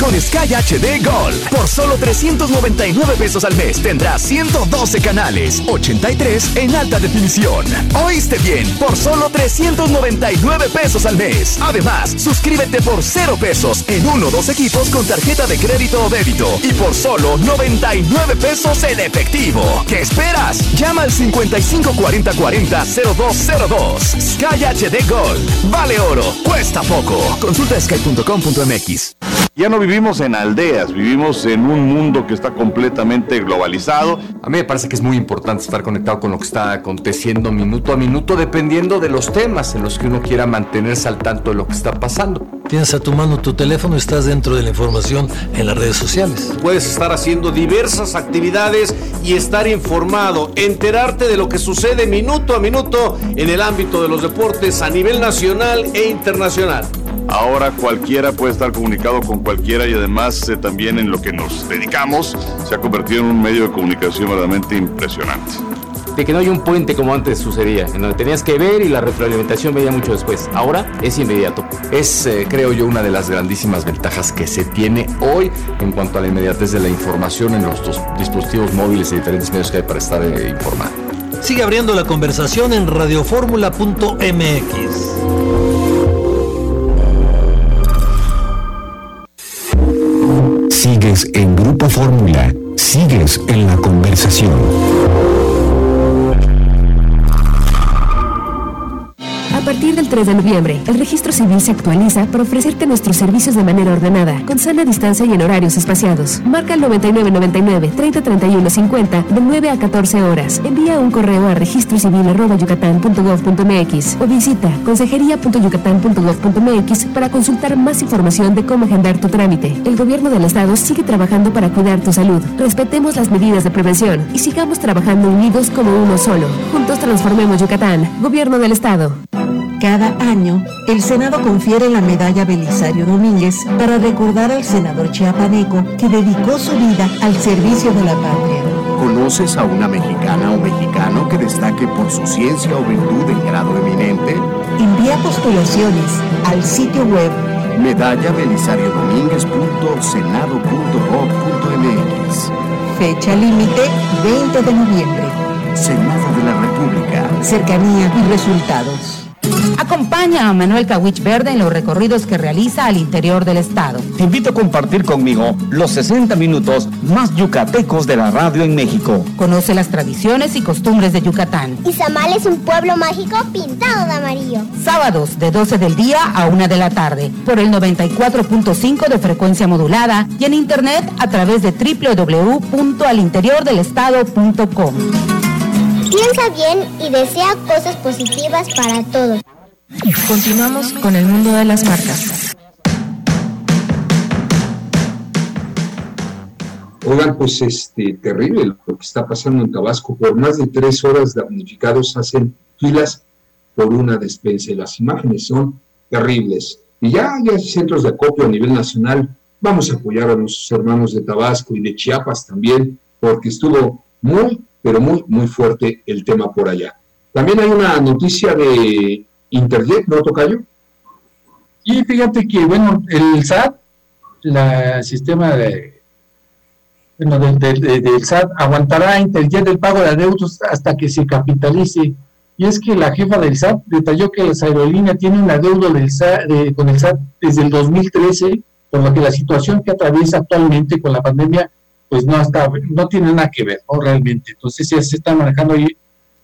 Con Sky HD Gol. Por solo 399 pesos al mes tendrás 112 canales, 83 en alta definición. ¿Oíste bien? Por solo 399 pesos al mes. Además, suscríbete por 0 pesos en uno o dos equipos con tarjeta de crédito o débito. Y por solo 99 pesos en efectivo. ¿Qué esperas? Llama al 554040 0202. Sky HD Gol. Vale oro. Cuesta poco. Consulta sky.com.mx. Ya no vivimos en aldeas, vivimos en un mundo que está completamente globalizado. A mí me parece que es muy importante estar conectado con lo que está aconteciendo minuto a minuto, dependiendo de los temas en los que uno quiera mantenerse al tanto de lo que está pasando. Tienes a tu mano tu teléfono, estás dentro de la información en las redes sociales. Puedes estar haciendo diversas actividades y estar informado, enterarte de lo que sucede minuto a minuto en el ámbito de los deportes a nivel nacional e internacional. Ahora cualquiera puede estar comunicado con cualquiera y además eh, también en lo que nos dedicamos se ha convertido en un medio de comunicación verdaderamente impresionante. De que no hay un puente como antes sucedía, en donde tenías que ver y la retroalimentación venía mucho después. Ahora es inmediato. Es, eh, creo yo, una de las grandísimas ventajas que se tiene hoy en cuanto a la inmediatez de la información en los dos dispositivos móviles y diferentes medios que hay para estar eh, informado. Sigue abriendo la conversación en radioformula.mx. En Grupo Fórmula. Sigues en la conversación. A partir del 3 de noviembre, el registro civil se actualiza para ofrecerte nuestros servicios de manera ordenada, con sana distancia y en horarios espaciados. Marca el 9999 3031 50 de 9 a 14 horas. Envía un correo a registrocivil.yucatán.gov.mx o visita consejería.yucatán.gov.mx para consultar más información de cómo agendar tu trámite. El gobierno del estado sigue trabajando para cuidar tu salud. Respetemos las medidas de prevención y sigamos trabajando unidos como uno solo. Juntos transformemos Yucatán. Gobierno del estado. Cada año, el Senado confiere la medalla Belisario Domínguez para recordar al senador chiapaneco que dedicó su vida al servicio de la patria. ¿Conoces a una mexicana o mexicano que destaque por su ciencia o virtud en grado eminente? Envía postulaciones al sitio web medallabelisario.senado.gov.mx Fecha límite 20 de noviembre. Senado de la República. Cercanía y resultados. Acompaña a Manuel Cawich Verde en los recorridos que realiza al interior del estado. Te invito a compartir conmigo los 60 minutos más yucatecos de la radio en México. Conoce las tradiciones y costumbres de Yucatán. Izamal es un pueblo mágico pintado de amarillo. Sábados de 12 del día a 1 de la tarde por el 94.5 de frecuencia modulada y en internet a través de www.alinteriordelestado.com. Piensa bien y desea cosas positivas para todos. Continuamos con el mundo de las marcas. Oigan, pues este terrible lo que está pasando en Tabasco. Por más de tres horas damnificados hacen filas por una despensa y las imágenes son terribles. Y ya, ya hay centros de acopio a nivel nacional. Vamos a apoyar a nuestros hermanos de Tabasco y de Chiapas también, porque estuvo muy, pero muy, muy fuerte el tema por allá. También hay una noticia de Interjet, ¿no, Tocayo? Y fíjate que, bueno, el SAT, el sistema de, bueno, del, del, del SAT, aguantará a Interjet el pago de adeudos hasta que se capitalice. Y es que la jefa del SAT detalló que las aerolíneas tienen un adeudo del SAT, con el SAT desde el 2013, por lo que la situación que atraviesa actualmente con la pandemia pues no está, no tiene nada que ver, ¿no? Realmente. Entonces se están manejando ahí,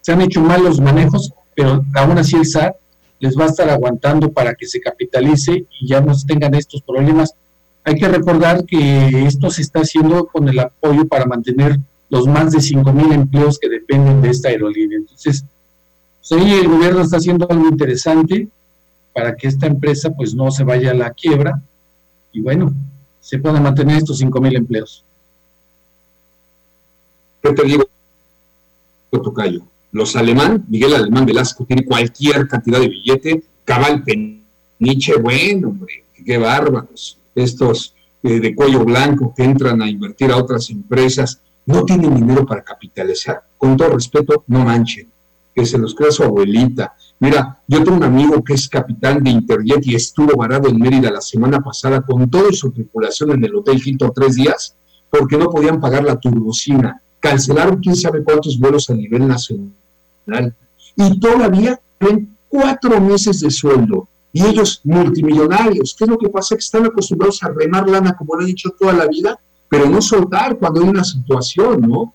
se han hecho malos manejos, pero aún así el SAT les va a estar aguantando para que se capitalice y ya no tengan estos problemas. Hay que recordar que esto se está haciendo con el apoyo para mantener los más de 5 mil empleos que dependen de esta aerolínea. Entonces, pues ahí el gobierno está haciendo algo interesante para que esta empresa pues no se vaya a la quiebra y bueno, se puedan mantener estos 5 mil empleos. ¿Qué te digo, Tocayo? Los alemán, Miguel Alemán Velasco, tiene cualquier cantidad de billete, cabal peniche, bueno, hombre, qué bárbaros. Estos eh, de cuello blanco que entran a invertir a otras empresas, no tienen dinero para capitalizar. Con todo respeto, no manchen, que se los crea su abuelita. Mira, yo tengo un amigo que es capitán de Interjet y estuvo varado en Mérida la semana pasada con toda su tripulación en el Hotel Hilton tres días porque no podían pagar la turbocina cancelaron quién sabe cuántos vuelos a nivel nacional y todavía tienen cuatro meses de sueldo y ellos multimillonarios. ¿Qué es lo que pasa? Que están acostumbrados a remar lana, como lo he dicho toda la vida, pero no soltar cuando hay una situación, ¿no?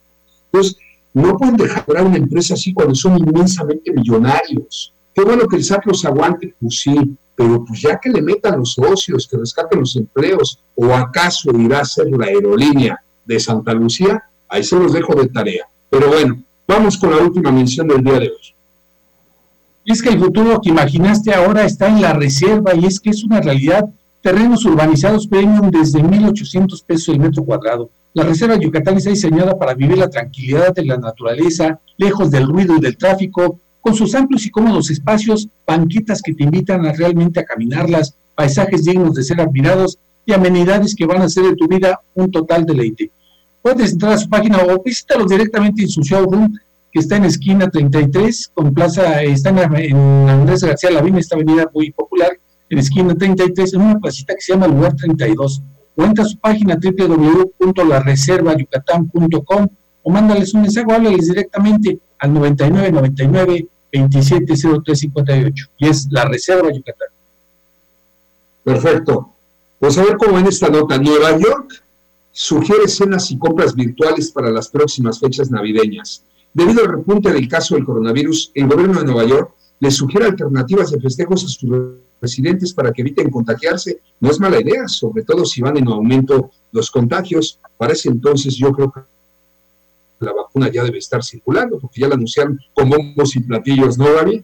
Entonces, no pueden dejar una empresa así cuando son inmensamente millonarios. Qué bueno que el SAT los aguante, pues sí, pero pues ya que le metan los socios, que rescaten los empleos, o acaso irá a ser la aerolínea de Santa Lucía, ahí se los dejo de tarea. Pero bueno, vamos con la última mención del día de hoy. Es que el futuro que imaginaste ahora está en la reserva y es que es una realidad. Terrenos urbanizados premium desde 1.800 pesos el metro cuadrado. La reserva Yucatán está diseñada para vivir la tranquilidad de la naturaleza, lejos del ruido y del tráfico, con sus amplios y cómodos espacios, banquitas que te invitan a realmente a caminarlas, paisajes dignos de ser admirados y amenidades que van a hacer de tu vida un total deleite. Puedes entrar a su página o visítalos directamente en su showroom que está en esquina 33 con plaza, está en, en Andrés García Lavín, esta avenida muy popular, en esquina 33, en una placita que se llama Lugar 32. O entra a su página www.lareservayucatán.com o mándales un mensaje o háblales directamente al 9999 270358 y es la Reserva Yucatán. Perfecto. Pues a ver cómo en esta nota. Nueva York sugiere cenas y compras virtuales para las próximas fechas navideñas. Debido al repunte del caso del coronavirus, el gobierno de Nueva York le sugiere alternativas de festejos a sus residentes para que eviten contagiarse. No es mala idea, sobre todo si van en aumento los contagios. Para ese entonces yo creo que la vacuna ya debe estar circulando, porque ya la anunciaron con bombos y platillos, ¿no, Gaby?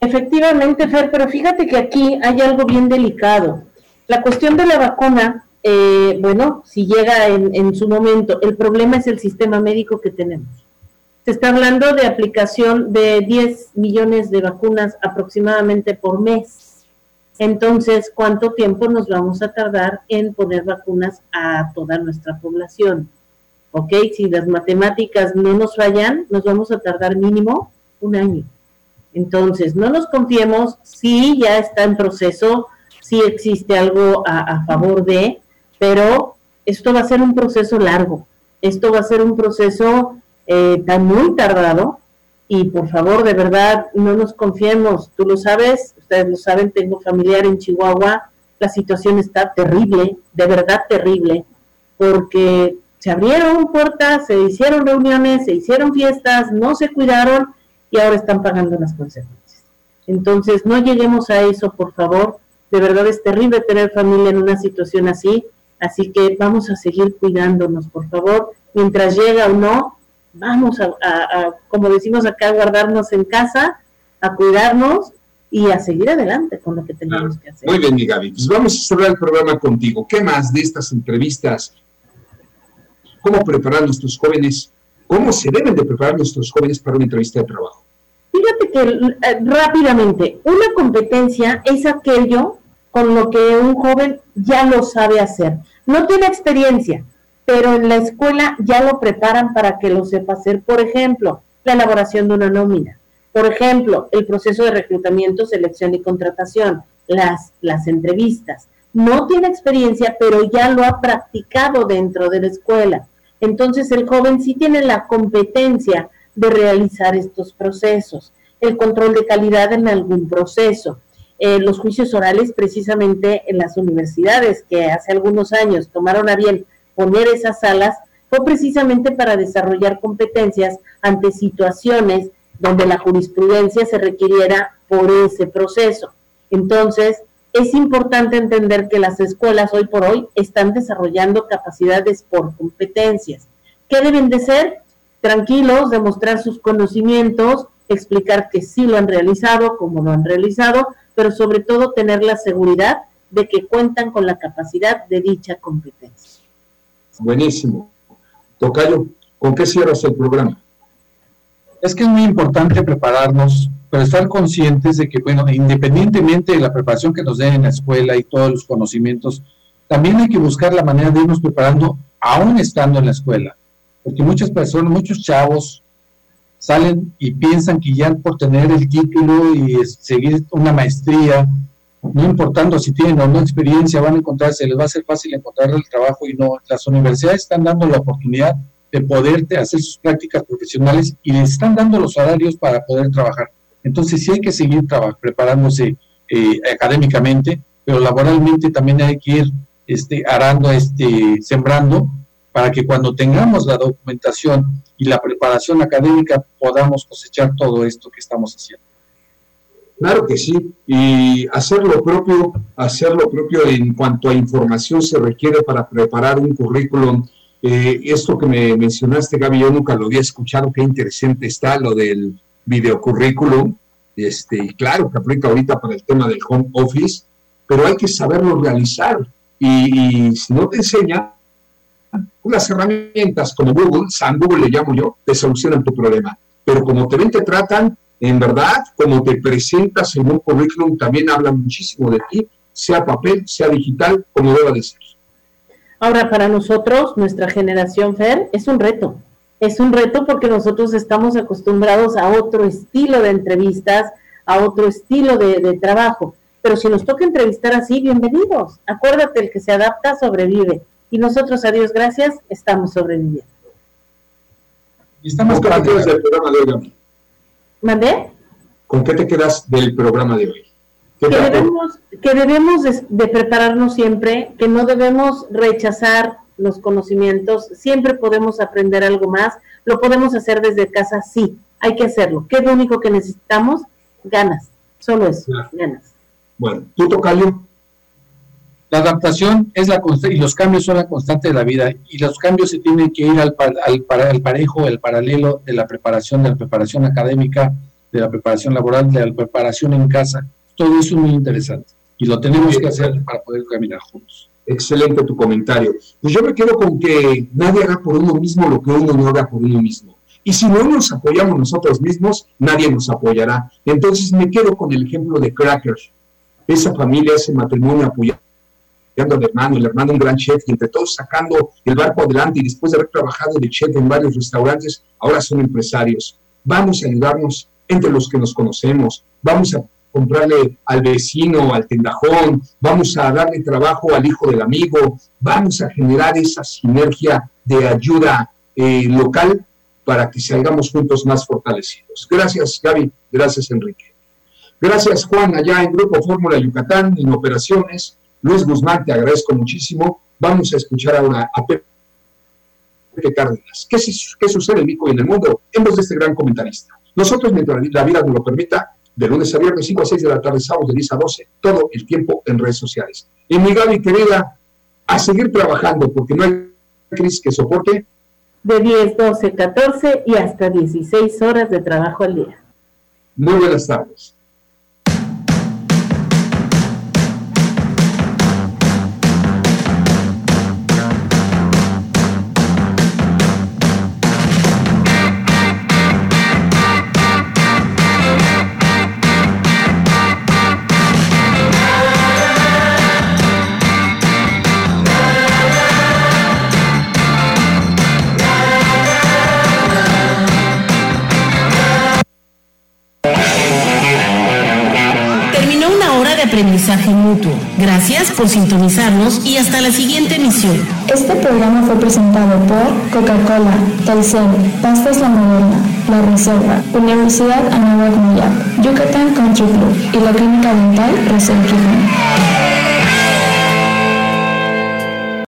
Efectivamente, Fer, pero fíjate que aquí hay algo bien delicado. La cuestión de la vacuna, eh, bueno, si llega en, su momento, el problema es el sistema médico que tenemos. Se está hablando de aplicación de 10 millones de vacunas aproximadamente por mes. Entonces, ¿cuánto tiempo nos vamos a tardar en poner vacunas a toda nuestra población? ¿Ok? Si las matemáticas no nos fallan, nos vamos a tardar mínimo un año. Entonces, no nos confiemos, si ya está en proceso, si existe algo a, favor de, pero esto va a ser un proceso largo, esto va a ser un proceso eh, tan muy tardado y por favor, de verdad, no nos confiemos, tú lo sabes, ustedes lo saben, tengo familiar en Chihuahua, la situación está terrible, de verdad terrible, porque se abrieron puertas, se hicieron reuniones, se hicieron fiestas, no se cuidaron y ahora están pagando las consecuencias. Entonces, no lleguemos a eso, por favor. De verdad es terrible tener familia en una situación así, así que vamos a seguir cuidándonos, por favor. Mientras llega o no, vamos a, como decimos acá, a guardarnos en casa, a cuidarnos y a seguir adelante con lo que tenemos que hacer. Muy bien, mi Gaby. Pues vamos a cerrar el programa contigo. ¿Qué más de estas entrevistas cómo preparar a nuestros jóvenes, cómo se deben de preparar nuestros jóvenes para una entrevista de trabajo. Fíjate que eh, rápidamente, una competencia es aquello con lo que un joven ya lo sabe hacer. No tiene experiencia, pero en la escuela ya lo preparan para que lo sepa hacer. Por ejemplo, la elaboración de una nómina. Por ejemplo, el proceso de reclutamiento, selección y contratación, las, las entrevistas. No tiene experiencia, pero ya lo ha practicado dentro de la escuela. Entonces el joven sí tiene la competencia de realizar estos procesos, el control de calidad en algún proceso. Eh, los juicios orales precisamente en las universidades que hace algunos años tomaron a bien poner esas salas fue precisamente para desarrollar competencias ante situaciones donde la jurisprudencia se requiriera por ese proceso. Entonces, es importante entender que las escuelas hoy por hoy están desarrollando capacidades por competencias. ¿Qué deben de ser? Tranquilos, demostrar sus conocimientos, explicar que sí lo han realizado, cómo lo han realizado, pero sobre todo tener la seguridad de que cuentan con la capacidad de dicha competencia. Buenísimo. Tocayo, ¿con qué cierras el programa? Es que es muy importante prepararnos pero estar conscientes de que, bueno, independientemente de la preparación que nos den en la escuela y todos los conocimientos, también hay que buscar la manera de irnos preparando aún estando en la escuela, porque muchas personas, muchos chavos salen y piensan que ya por tener el título y seguir una maestría, no importando si tienen o no experiencia, van a encontrarse, les va a ser fácil encontrar el trabajo y no, las universidades están dando la oportunidad de poder hacer sus prácticas profesionales y les están dando los salarios para poder trabajar. Entonces sí hay que seguir preparándose eh, académicamente, pero laboralmente también hay que ir este, arando, este, sembrando, para que cuando tengamos la documentación y la preparación académica podamos cosechar todo esto que estamos haciendo. Claro que sí, y hacer lo propio, hacer lo propio en cuanto a información se requiere para preparar un currículum. Eh, esto que me mencionaste, Gaby, yo nunca lo había escuchado, qué interesante está lo del videocurrículum, este, y claro que aplica ahorita para el tema del home office, pero hay que saberlo realizar. Y, si no te enseña, unas herramientas como Google, San le llamo yo, te solucionan tu problema. Pero como te ven, te tratan, en verdad, como te presentas en un currículum, también habla muchísimo de ti, sea papel, sea digital, como deba de ser. Ahora, para nosotros, nuestra generación FER, es un reto es un reto porque nosotros estamos acostumbrados a otro estilo de entrevistas, a otro estilo de, trabajo. Pero si nos toca entrevistar así, bienvenidos. Acuérdate, el que se adapta sobrevive. Y nosotros, a Dios gracias, estamos sobreviviendo. estamos ¿Con qué del programa de hoy, ¿Mandé? ¿Con qué te quedas del programa de hoy? Que debemos, que debemos de prepararnos siempre, que no debemos rechazar los conocimientos, siempre podemos aprender algo más, lo podemos hacer desde casa, sí, hay que hacerlo. ¿Qué es lo único que necesitamos? Ganas, solo eso, ganas. Bueno, tú tocayo. La adaptación es la y los cambios son la constante de la vida y los cambios se tienen que ir al, al, al parejo, el paralelo de la preparación, de la preparación académica, de la preparación laboral, de la preparación en casa. Todo eso es muy interesante y lo tenemos que hacer para poder caminar juntos. Excelente tu comentario. Pues yo me quedo con que nadie haga por uno mismo lo que uno no haga por uno mismo. Y si no nos apoyamos nosotros mismos, nadie nos apoyará. Entonces me quedo con el ejemplo de Crackers. esa familia, ese matrimonio apoyando al hermano, el hermano un gran chef, y entre todos sacando el barco adelante y después de haber trabajado de chef en varios restaurantes, ahora son empresarios. Vamos a ayudarnos entre los que nos conocemos, vamos a comprarle al vecino, al tendajón, vamos a darle trabajo al hijo del amigo, vamos a generar esa sinergia de ayuda eh, local para que salgamos juntos más fortalecidos. Gracias, Gaby. Gracias, Enrique. Gracias, Juan, allá en Grupo Fórmula Yucatán, en operaciones. Luis Guzmán, te agradezco muchísimo. Vamos a escuchar ahora a Pepe Cárdenas. ¿Qué, ¿Qué, sucede en México y en el mundo? En voz de este gran comentarista. Nosotros, mientras la vida nos lo permita, de lunes a viernes, 5 a 6 de la tarde, sábados de 10 a 12, todo el tiempo en redes sociales. Y mi Gaby querida, a seguir trabajando, porque no hay crisis que soporte. De 10, 12, 14 y hasta 16 horas de trabajo al día. Muy buenas tardes. Aprendizaje mutuo. Gracias por sintonizarnos y hasta la siguiente emisión. Este programa fue presentado por Coca-Cola, Telcel, Pastas La Moderna, La Reserva, Universidad Anáhuac Yucatán Country Club y la Clínica Dental Reserva